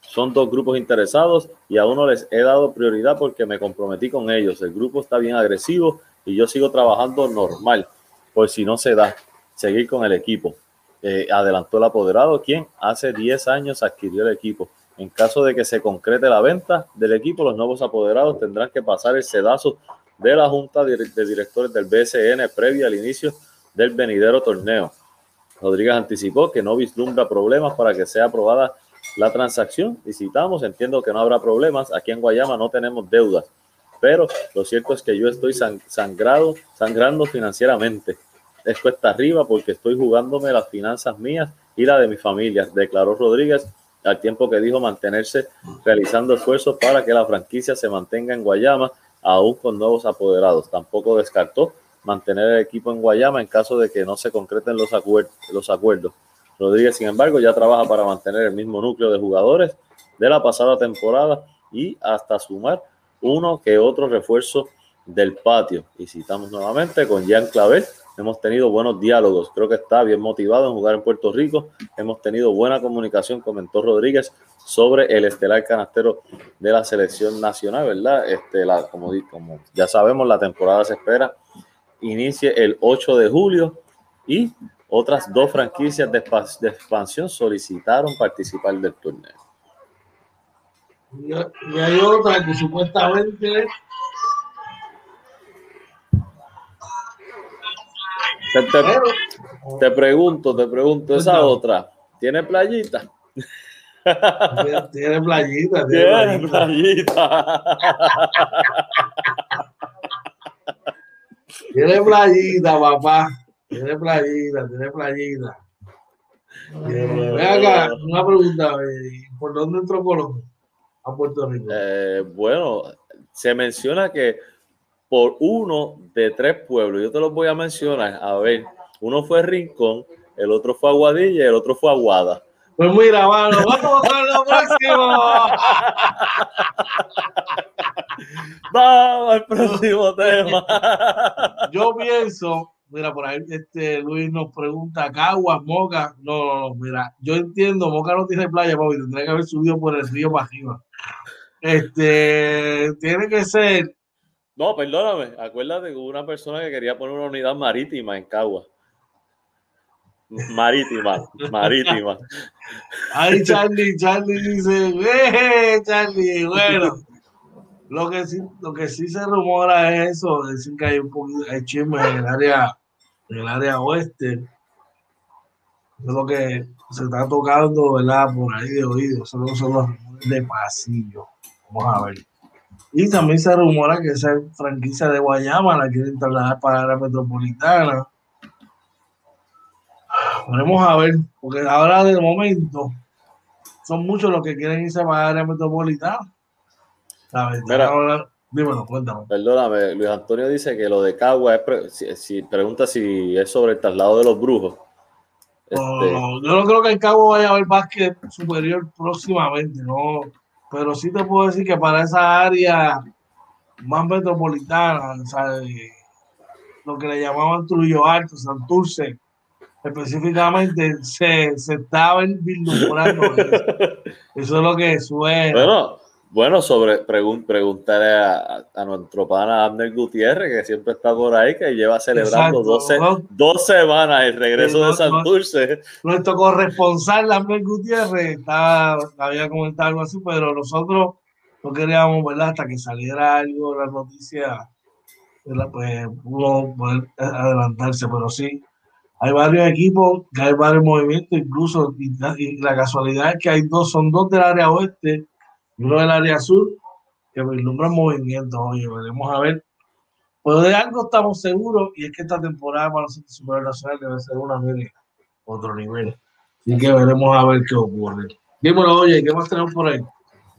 Son dos grupos interesados y a uno les he dado prioridad porque me comprometí con ellos. El grupo está bien agresivo y yo sigo trabajando normal, por si no se da, seguir con el equipo. Eh, adelantó el apoderado, quien hace 10 años adquirió el equipo. En caso de que se concrete la venta del equipo, los nuevos apoderados tendrán que pasar el sedazo de la Junta de Directores del BSN previo al inicio del venidero torneo. Rodríguez anticipó que no vislumbra problemas para que sea aprobada la transacción y citamos, entiendo que no habrá problemas, aquí en Guayama no tenemos deudas, pero lo cierto es que yo estoy sangrado, sangrando financieramente. Esto está arriba porque estoy jugándome las finanzas mías y la de mi familia, declaró Rodríguez al tiempo que dijo mantenerse realizando esfuerzos para que la franquicia se mantenga en Guayama, aún con nuevos apoderados. Tampoco descartó mantener el equipo en Guayama en caso de que no se concreten los, acuerdos. Rodríguez, sin embargo, ya trabaja para mantener el mismo núcleo de jugadores de la pasada temporada y hasta sumar uno que otro refuerzo del patio. Y citamos nuevamente con Jean Clavel. Hemos tenido buenos diálogos. Creo que está bien motivado en jugar en Puerto Rico. Hemos tenido buena comunicación, comentó Rodríguez, sobre el estelar canastero de la selección nacional, ¿verdad? Este, la, como, como ya sabemos, la temporada se espera inicie el 8 de julio y otras dos franquicias de, expansión solicitaron participar del torneo. Y, hay otra que supuestamente te, pregunto, te pregunto, esa otra, ¿tiene playita? Tiene, playita, tiene, ¿Tiene playita. tiene playita, papá. Tiene playita, tiene playita. Eh, acá, una pregunta, ¿por dónde entró Colombia? A Puerto Rico. Eh, bueno, se menciona que por uno de tres pueblos, yo te los voy a mencionar, a ver, uno fue Rincón, el otro fue Aguadilla y el otro fue Aguada. Pues mira, mano, vamos con lo próximo. vamos al próximo tema. Yo pienso Mira, por ahí este Luis nos pregunta, Caguas, Moca. No, no, no, mira, yo entiendo, Moca no tiene playa, papi, tendría que haber subido por el río para arriba. Este, tiene que ser. No, perdóname, acuérdate que hubo una persona que quería poner una unidad marítima en Caguas. Marítima, marítima. Ay, Charlie, Charlie dice, ¡eh, Charlie! Bueno, lo que sí, lo que sí se rumora es eso, decir que hay un poquito de chisme en el área, en el área oeste. Es lo que se está tocando, ¿verdad? Por ahí de oído. Solo son los rumores de pasillo. Vamos a ver. Y también se rumora que esa franquicia de Guayama la quieren trasladar para la metropolitana. Veremos a ver, porque ahora de momento son muchos los que quieren irse para la metropolitana Perdóname, Luis Antonio dice que lo de Cagua es. Si, pregunta si es sobre el traslado de los brujos. Este, yo no creo que en Cagua vaya a haber básquet superior próximamente, no. Pero sí te puedo decir que para esa área más metropolitana, lo que le llamaban Trujillo Alto, Santurce, específicamente se, se estaba vislumbrando eso. eso es lo que suena. Bueno, bueno, sobre preguntarle a, nuestro pana Abner Gutiérrez, que siempre está por ahí, que lleva celebrando dos semanas el regreso de Santurce. Nuestro corresponsal Abner Gutiérrez está, había comentado algo así, pero nosotros no queríamos, ¿verdad? Hasta que saliera algo, la noticia, pues pudo poder adelantarse, pero sí, hay varios equipos, hay varios movimientos, incluso, y, y la casualidad es que hay dos, son dos del área oeste uno del área sur, que vislumbra movimientos. Oye, veremos a ver. Pues de algo estamos seguros, y es que esta temporada para nosotros Super Nacional debe ser una media, otro nivel. Así que veremos a ver qué ocurre. Dímelo, oye, ¿qué más tenemos por ahí?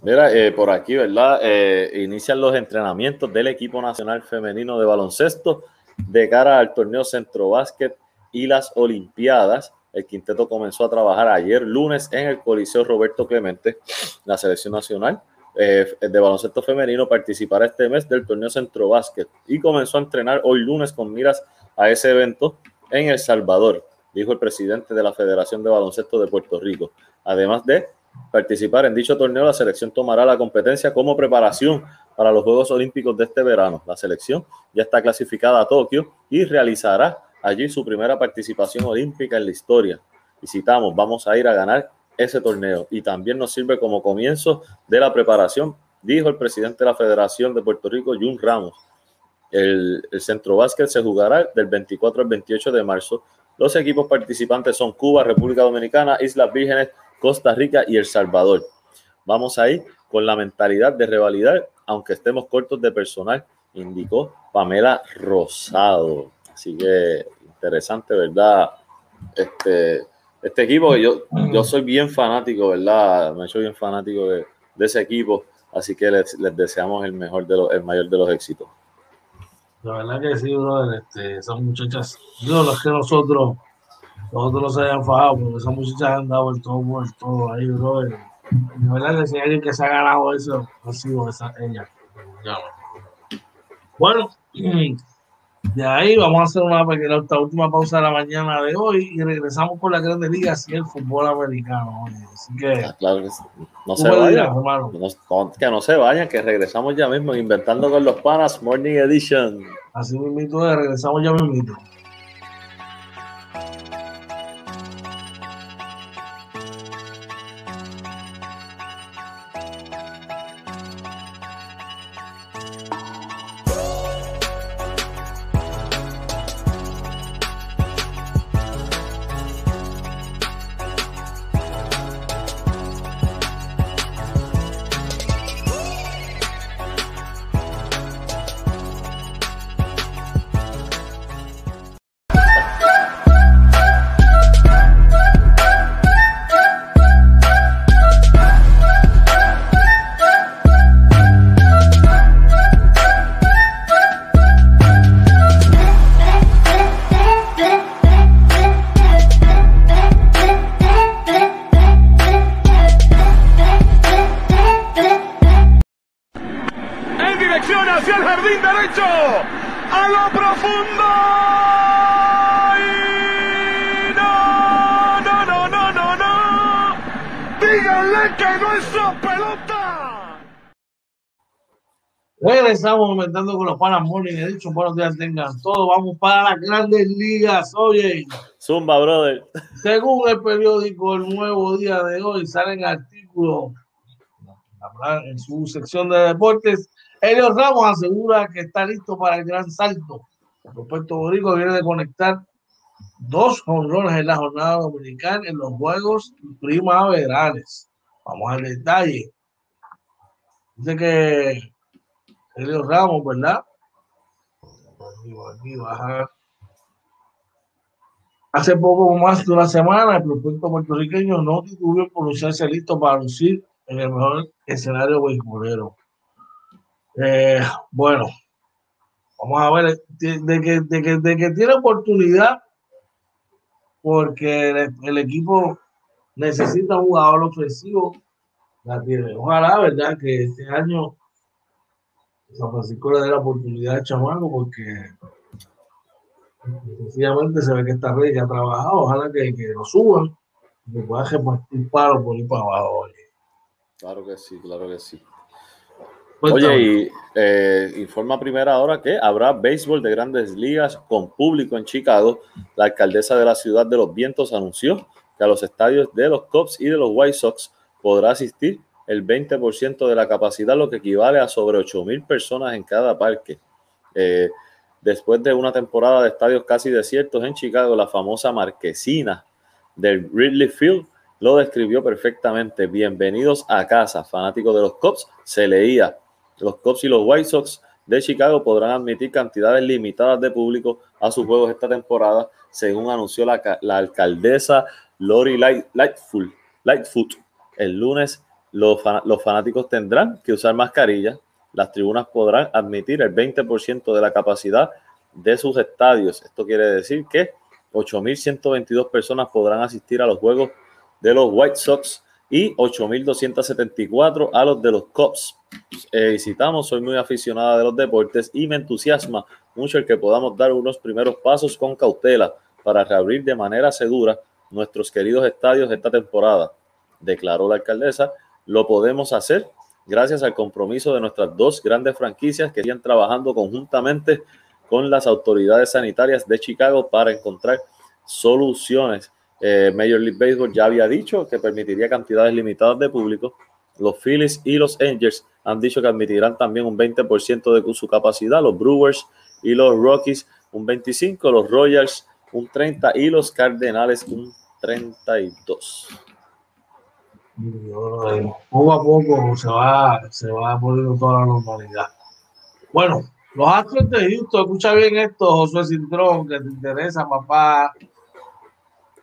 Mira, eh, por aquí, ¿verdad? Eh, inician los entrenamientos del equipo nacional femenino de baloncesto de cara al torneo Centro Básquet y las Olimpiadas. El quinteto comenzó a trabajar ayer lunes en el Coliseo Roberto Clemente. La selección nacional eh, de baloncesto femenino participará este mes del torneo Centro Básquet y comenzó a entrenar hoy lunes con miras a ese evento en El Salvador, dijo el presidente de la Federación de Baloncesto de Puerto Rico. Además de participar en dicho torneo, la selección tomará la competencia como preparación para los Juegos Olímpicos de este verano. La selección ya está clasificada a Tokio y realizará allí su primera participación olímpica en la historia. Y citamos, vamos a ir a ganar ese torneo y también nos sirve como comienzo de la preparación, dijo el presidente de la Federación de Puerto Rico, Jun Ramos. El, centro básquet se jugará del 24 al 28 de marzo. Los equipos participantes son Cuba, República Dominicana, Islas Vírgenes, Costa Rica y El Salvador. Vamos ahí con la mentalidad de revalidar, aunque estemos cortos de personal, indicó Pamela Rosado. Así que interesante, ¿verdad? Este, este equipo, yo, yo soy bien fanático, ¿verdad? Me he hecho bien fanático de, ese equipo, así que les, deseamos el mejor de los, el mayor de los éxitos. La verdad que sí, brother, este, esas muchachas, yo los que nosotros nosotros no se hayan fajado, porque esas muchachas han dado el todo por todo ahí, bro. De verdad que si hay alguien que se ha ganado eso, ha sido esa, ella. Bueno, de ahí vamos a hacer una pequeña, última pausa de la mañana de hoy y regresamos con la Grandes Ligas y el fútbol americano. Así que, ah, claro que sí. no se vayan, no, que no se vayan, que regresamos ya mismo, inventando con los panas, Morning Edition. Así mismo, regresamos ya mismo. Regresamos aumentando con los panas Morning. He dicho, buenos días tengan todos. Vamos para las grandes ligas. Oye, Zumba, brother. Según el periódico El Nuevo Día de hoy, salen artículos en su sección de deportes. Elio Ramos asegura que está listo para el gran salto. El Puerto Rico viene de conectar dos jonrones en la jornada dominicana en los Juegos Primaverales. Vamos al detalle. Dice que Elio Ramos, ¿verdad? Aquí, baja. Hace poco más de una semana, el prospecto puertorriqueño no tuvo por pronunciarse listo para lucir en el mejor escenario beisbolero. Eh, bueno, vamos a ver de que, de que, de que tiene oportunidad porque el, el, equipo necesita un jugador ofensivo. La tiene. Ojalá, ¿verdad? Que este año San Francisco le dé la oportunidad al chamaco porque sencillamente se ve que está rey que ha trabajado. Ojalá que, que lo suban y que pueda repartir paro por ir para abajo. Oye. Claro que sí, claro que sí. Oye, y eh, informa primera hora que habrá béisbol de grandes ligas con público en Chicago. La alcaldesa de la ciudad de los vientos anunció que a los estadios de los Cubs y de los White Sox podrá asistir el 20% de la capacidad, lo que equivale a sobre 8.000 personas en cada parque. Eh, después de una temporada de estadios casi desiertos en Chicago, la famosa marquesina del Ridley Field lo describió perfectamente. Bienvenidos a casa, fanáticos de los Cubs. Se leía los Cubs y los White Sox de Chicago podrán admitir cantidades limitadas de público a sus juegos esta temporada, según anunció la, alcaldesa Lori Lightfoot. Lightfoot. El lunes los, fanáticos tendrán que usar mascarillas. Las tribunas podrán admitir el 20% de la capacidad de sus estadios. Esto quiere decir que 8.122 personas podrán asistir a los juegos de los White Sox y 8.274 a los de los Cubs. Eh, soy muy aficionada de los deportes y me entusiasma mucho el que podamos dar unos primeros pasos con cautela para reabrir de manera segura nuestros queridos estadios esta temporada, declaró la alcaldesa. Lo podemos hacer gracias al compromiso de nuestras dos grandes franquicias que siguen trabajando conjuntamente con las autoridades sanitarias de Chicago para encontrar soluciones eh, Major League Baseball ya había dicho que permitiría cantidades limitadas de público. Los Phillies y los Angels han dicho que admitirán también un 20% de su capacidad. Los Brewers y los Rockies un 25%, los Royals un 30% y los Cardenales un 32%. Poco a poco se va, se va poniendo toda la normalidad. Bueno, los Astros de Houston, escucha bien esto, Josué Cintrón, que te interesa, papá.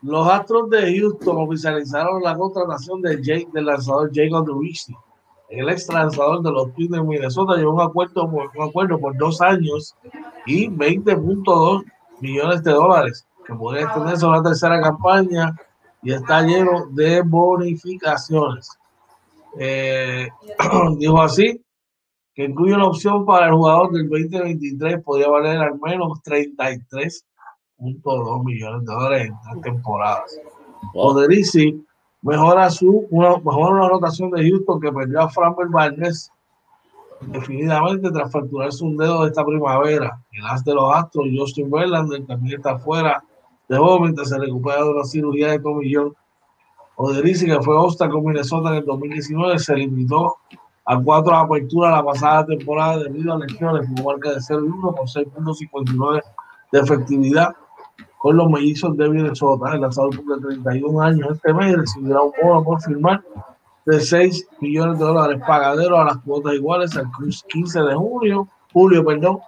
Los Astros de Houston oficializaron la contratación de Jake, del lanzador Jacob Duristy. El ex lanzador de los Twins de Minnesota llevó un acuerdo, un acuerdo por dos años y 20.2 millones de dólares que podría extenderse a la tercera campaña y está lleno de bonificaciones. Eh, dijo así que incluye una opción para el jugador del 2023, podría valer al menos 33 dos millones de dólares en tres temporadas. Wow. mejora su una, mejora una rotación de Houston que perdió a Framber Barnes definitivamente tras fracturarse un dedo de esta primavera. El as de los Astros, Justin Verlander, también está fuera de mientras se recupera de una cirugía de tomillón. Oderisi, que fue Osta con Minnesota en el 2019, se limitó a cuatro aperturas la pasada temporada debido a lesiones, como marca de 0-1 con 6.59 de efectividad con los mellizos de Minnesota. El lanzador cumple 31 años este mes recibirá un bono por firmar de 6 millones de dólares pagadero a las cuotas iguales al Cruz 15 de junio, julio, perdón,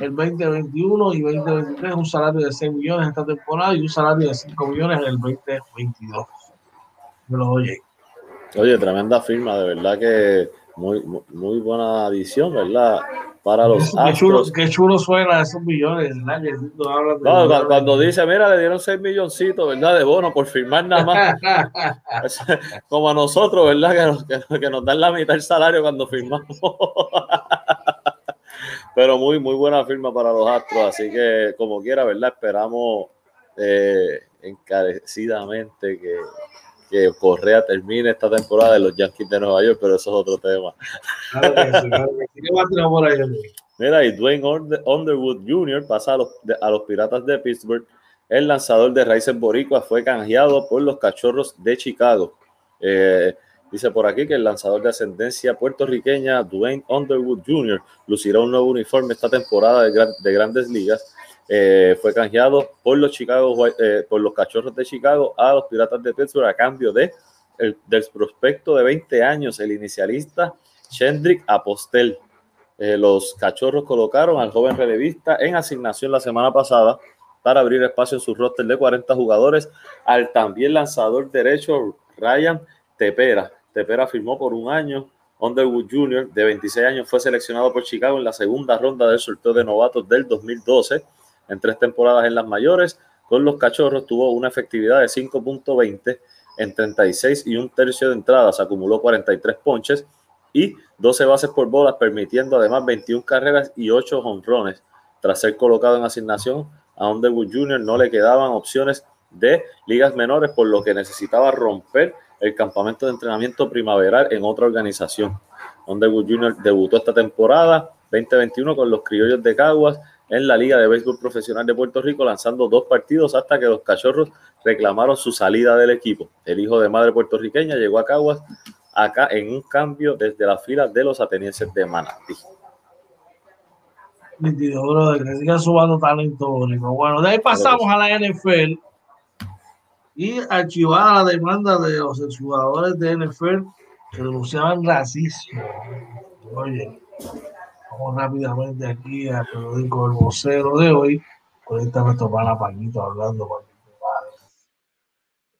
el 2021 y 2023, un salario de 6 millones esta temporada y un salario de 5 millones en el 2022. Me lo oye. Oye, tremenda firma, de verdad que muy, muy buena adición, ¿verdad? para los qué chulo, qué chulo suena esos millones, ¿verdad? cuando, dice, mira, le dieron 6 milloncitos, ¿verdad? De bono por firmar nada más. Como a nosotros, ¿verdad? Que nos, que, nos dan la mitad del salario cuando firmamos. Pero muy, muy buena firma para los Astros, así que como quiera, ¿verdad? Esperamos eh, encarecidamente que, que Correa termine esta temporada de los Yankees de Nueva York, pero eso es otro tema. Mira, y Dwayne Underwood Jr. pasa a los, a los Piratas de Pittsburgh. El lanzador de raíces boricua fue canjeado por los Cachorros de Chicago. Eh, dice por aquí que el lanzador de ascendencia puertorriqueña, Dwayne Underwood Jr., lucirá un nuevo uniforme esta temporada de, de grandes ligas eh, fue canjeado por los Chicago eh, por los cachorros de Chicago a los Piratas de Pittsburgh a cambio de el, del prospecto de 20 años, el inicialista Chendrick Apostel. Eh, los cachorros colocaron al joven relevista en asignación la semana pasada para abrir espacio en su roster de 40 jugadores al también lanzador derecho Ryan Tepera. Tepera firmó por un año. Underwood Jr., de 26 años, fue seleccionado por Chicago en la segunda ronda del sorteo de novatos del 2012 en tres temporadas en las mayores. Con los cachorros tuvo una efectividad de 5.20 en 36 y un tercio de entradas, acumuló 43 ponches y 12 bases por bolas, permitiendo además 21 carreras y 8 honrones. Tras ser colocado en asignación, a Underwood Jr. no le quedaban opciones de ligas menores, por lo que necesitaba romper el campamento de entrenamiento primaveral en otra organización. Underwood Jr. debutó esta temporada 2021 con los criollos de Caguas en la Liga de Béisbol Profesional de Puerto Rico, lanzando dos partidos hasta que los cachorros reclamaron su salida del equipo. El hijo de madre puertorriqueña llegó a Caguas acá en un cambio desde la fila de los atenienses de Manatí. que sigan subando talento Bueno, de ahí pasamos a la NFL y archivar la demanda de los jugadores de NFL que denunciaban racismo. Oye, Vamos rápidamente aquí al periódico El Vocero de hoy. Ahorita me topa la Paquito hablando.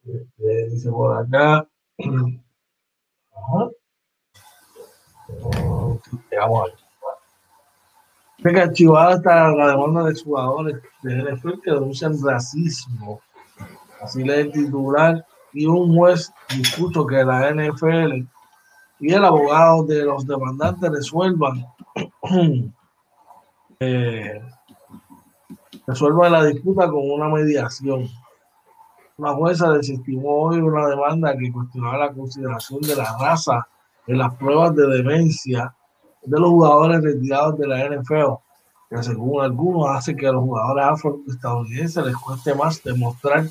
Este, dice por acá. Ajá. Vamos a ver. archivada está la demanda de jugadores de NFL que denuncian racismo. Así le titular y un juez dispuso que la NFL y el abogado de los demandantes resuelvan eh, resuelvan la disputa con una mediación. Una jueza desestimó hoy una demanda que cuestionaba la consideración de la raza en las pruebas de demencia de los jugadores retirados de la NFL, que según algunos hace que a los jugadores afroestadounidenses les cueste más demostrar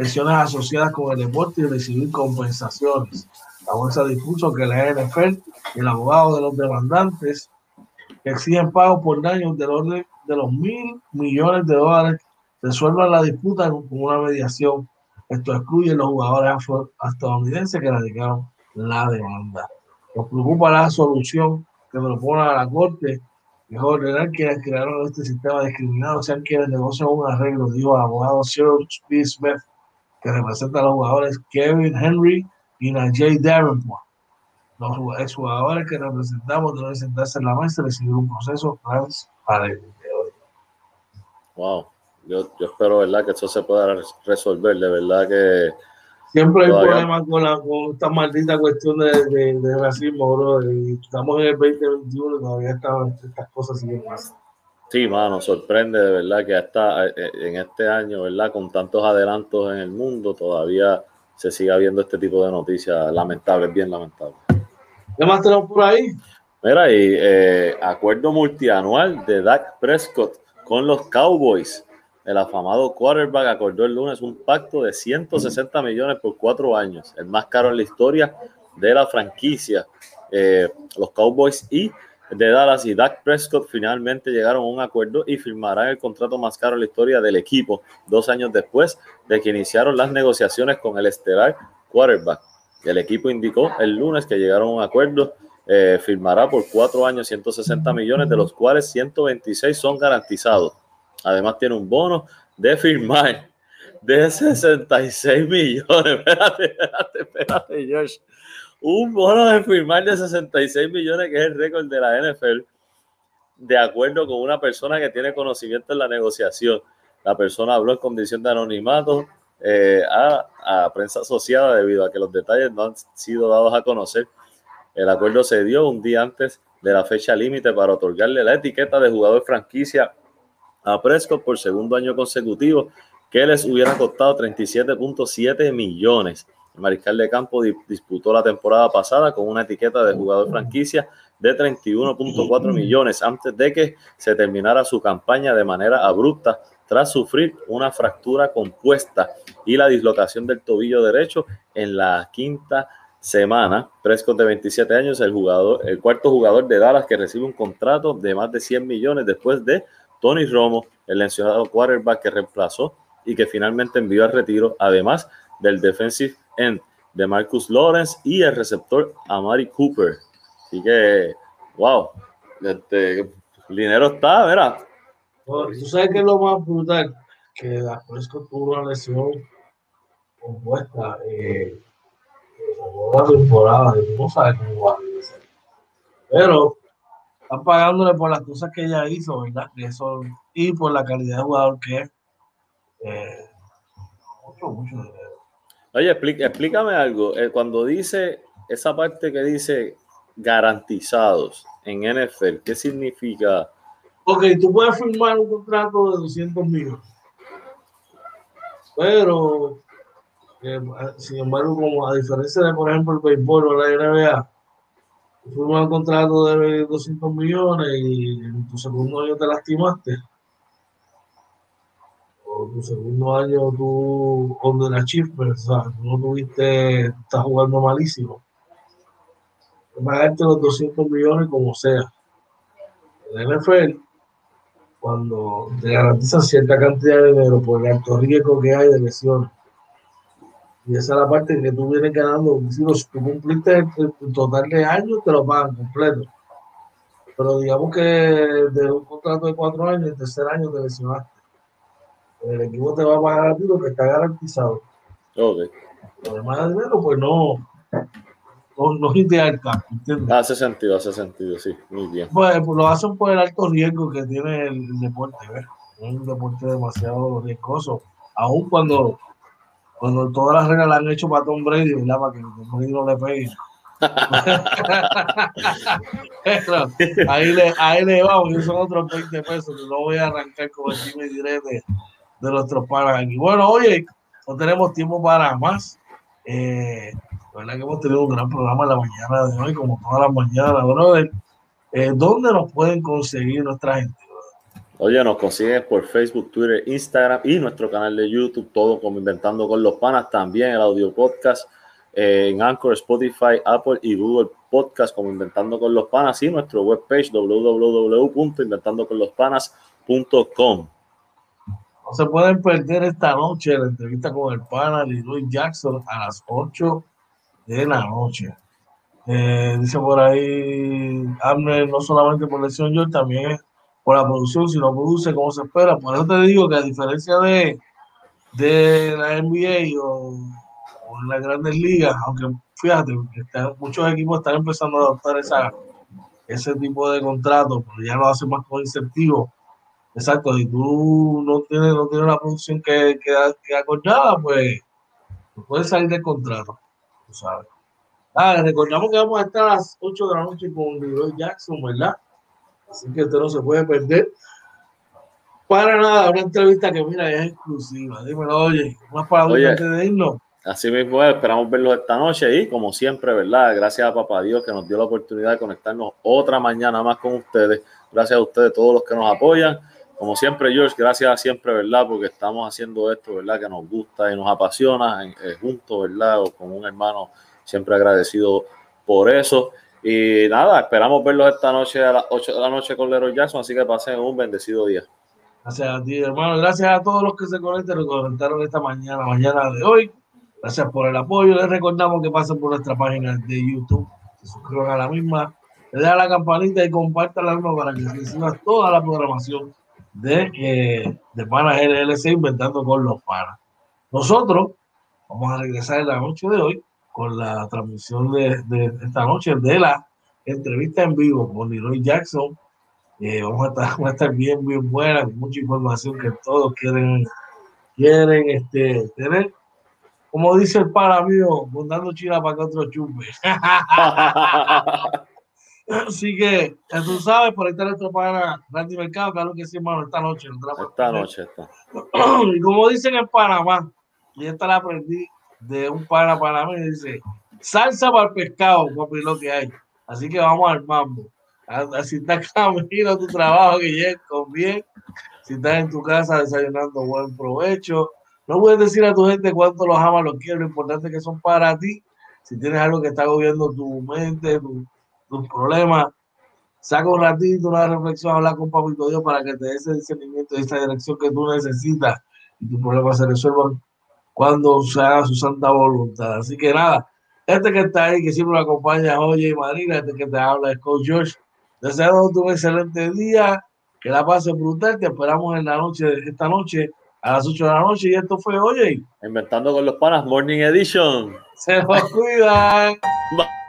lesiones asociadas con el deporte y recibir compensaciones. La bolsa dispuso que la NFL y el abogado de los demandantes exigen pagos por daños del orden de los mil millones de dólares resuelvan la disputa con una mediación. Esto excluye a los jugadores afroestadounidenses que radicaron la demanda. Nos preocupa la solución que propone la Corte es ordenar quienes crearon este sistema discriminado sean quienes negocian un arreglo, dijo el abogado Cyril P. Smith, que representa a los jugadores Kevin Henry y Najee Davenport. Los exjugadores que representamos deben sentarse en la mesa y recibir un proceso transparente. Wow, yo, yo espero ¿verdad? que esto se pueda resolver, de verdad que Siempre hay problemas con, la, con esta maldita cuestión de, de, racismo, bro. estamos en el 2021 y todavía estas cosas siguen pasando. Sí, mano, sorprende de verdad que hasta eh, eh, en este año, ¿verdad? Con tantos adelantos en el mundo, todavía se siga viendo este tipo de noticias lamentables, bien lamentables. ¿Qué más tenemos por ahí? Mira, y eh, acuerdo multianual de Dak Prescott con los Cowboys. El afamado quarterback acordó el lunes un pacto de 160 millones por cuatro años, el más caro en la historia de la franquicia. Eh, los Cowboys y de Dallas y Dak Prescott finalmente llegaron a un acuerdo y firmarán el contrato más caro en la historia del equipo dos años después de que iniciaron las negociaciones con el estelar quarterback. El equipo indicó el lunes que llegaron a un acuerdo, eh, firmará por cuatro años 160 millones, de los cuales 126 son garantizados. Además tiene un bono de firmar de 66 millones. Espérate, espérate, espérate, George. Un bono de firmar de 66 millones, que es el récord de la NFL, de acuerdo con una persona que tiene conocimiento en la negociación. La persona habló en condición de anonimato eh, a, a, prensa asociada debido a que los detalles no han sido dados a conocer. El acuerdo se dio un día antes de la fecha límite para otorgarle la etiqueta de jugador franquicia a Prescott por segundo año consecutivo, que les hubiera costado 37.7 millones. El mariscal de campo disputó la temporada pasada con una etiqueta de jugador franquicia de 31.4 millones antes de que se terminara su campaña de manera abrupta tras sufrir una fractura compuesta y la dislocación del tobillo derecho en la quinta semana. Prescott de 27 años, el jugador, el cuarto jugador de Dallas que recibe un contrato de más de 100 millones después de Tony Romo, el mencionado quarterback que reemplazó y que finalmente envió al retiro, además del defensive de Marcus Lawrence y el receptor Amari Cooper. Así que, wow, este, el dinero está, ¿verdad? tú sabes que es lo más brutal, que después que tuvo una lesión compuesta, eh, la temporada, no sabes cómo va. Pero están pagándole por las cosas que ella hizo, ¿verdad? Eso, y por la calidad de jugador que es. Eh, mucho, mucho dinero. Oye, explícame algo. Eh, cuando dice esa parte que dice garantizados en NFL, ¿qué significa? Ok, tú puedes firmar un contrato de 200 millones. Pero, eh, sin embargo, como a diferencia de, por ejemplo, el béisbol o la NBA, firmas un contrato de 200 millones y en tu segundo año te lastimaste. O tu segundo año tú con el achievement, o sea, no tuviste, estás jugando malísimo. Pagarte los 200 millones como sea. El NFL, cuando te garantizan cierta cantidad de dinero por el alto riesgo que hay de lesiones, y esa es la parte que tú vienes ganando. Si tú cumpliste el, total de años, te lo pagan completo. pero digamos que de un contrato de cuatro años, el tercer año te lesionaste. El equipo te va a pagar a ti lo que está garantizado. Ok. Lo demás de dinero, pues no, no, no es ideal, ¿entiendes? Hace sentido, hace sentido, sí, muy bien. Pues, pues lo hacen por el alto riesgo que tiene el, el deporte, ¿ves? Es un deporte demasiado riesgoso. Aún cuando, cuando todas las reglas las han hecho para Tom Brady, ¿verdad? Para que Tom Brady no le pegue. Pero ahí le, ahí le vamos, y son otros 20 pesos que no voy a arrancar con el time directo de, nuestros panas aquí. Bueno, oye, no tenemos tiempo para más. Eh, la verdad que hemos tenido un gran programa en la mañana de hoy, como todas las mañanas, brother. Eh, ¿Dónde nos pueden conseguir nuestra gente? Oye, nos consiguen por Facebook, Twitter, Instagram y nuestro canal de YouTube, todo como Inventando con los Panas, también el audio podcast eh, en Anchor, Spotify, Apple y Google Podcast como Inventando con los Panas y nuestro webpage www.inventandoconlospanas.com. Se pueden perder esta noche la entrevista con el pana Leroy Jackson a las 8 de la noche. Eh, dice por ahí, Abner, no solamente por lesión yo, también por la producción, si no produce como se espera. Por eso te digo que a diferencia de, de la NBA o, o en las grandes ligas, aunque fíjate, está- muchos equipos están empezando a adoptar esa, ese tipo de contrato, pero ya lo hacen más con incentivo. Exacto, si tú no tienes, no tienes una producción que, que, que acordada, pues tú puedes salir del contrato, tú sabes. Ah, recordamos que vamos a estar a las 8 de la noche con Leroy Jackson, ¿verdad? Así que usted no se puede perder. Para nada, una entrevista que mira es exclusiva. Dímelo, oye, más para antes de irnos. Así mismo es, esperamos verlos esta noche y como siempre, ¿verdad? Gracias a Papá Dios que nos dio la oportunidad de conectarnos otra mañana más con ustedes. Gracias a ustedes, todos los que nos apoyan. Como siempre, George, gracias siempre, ¿verdad? Porque estamos haciendo esto, ¿verdad? Que nos gusta y nos apasiona eh, juntos, ¿verdad? O con un hermano, siempre agradecido por eso. Y nada, esperamos verlos esta noche a las 8 de la noche con Leroy Jackson, así que pasen un bendecido día. Gracias a ti, hermano. Gracias a todos los que se conectan, que conectaron esta mañana, mañana de hoy. Gracias por el apoyo. Les recordamos que pasen por nuestra página de YouTube, se suscriban a la misma, le den a la campanita y compartan la para que reciban toda la programación de, eh, de Panas LLC Inventando con los Panas. Nosotros vamos a regresar en la noche de hoy con la transmisión de, de esta noche de la entrevista en vivo con Leroy Jackson eh, vamos, a estar, vamos a estar bien, bien buena, mucha información que todos quieren, quieren este, tener. Como dice el para mío, bondando china para que otro chupe. Así que, ya tú sabes, por ahí está nuestro pana Randy Mercado, claro que sí, hermano, esta noche. no esta noche está. Y como dicen en Panamá, y esta la aprendí de un pana panameño, dice, salsa para el pescado, papi, lo que hay. Así que vamos al mambo. Así estás camino a tu trabajo, que con bien. Si estás en tu casa desayunando, buen provecho. No puedes decir a tu gente cuánto los amas, los quieres, lo importante que son para ti. Si tienes algo que está agobiando tu mente, tu- tus problemas, saca un ratito, una reflexión, habla con Papito Dios para que te dé ese discernimiento y esa dirección que tú necesitas y tus problemas se resuelvan cuando se haga su santa voluntad. Así que nada, este que está ahí, que siempre me acompaña, oye Marina, este que te habla es Coach George. Deseando un excelente día, que la pases brutal, te esperamos en la noche, esta noche, a las 8 de la noche, y esto fue, oye, Inventando con los panas, Morning Edition. se los cuidan. Bye.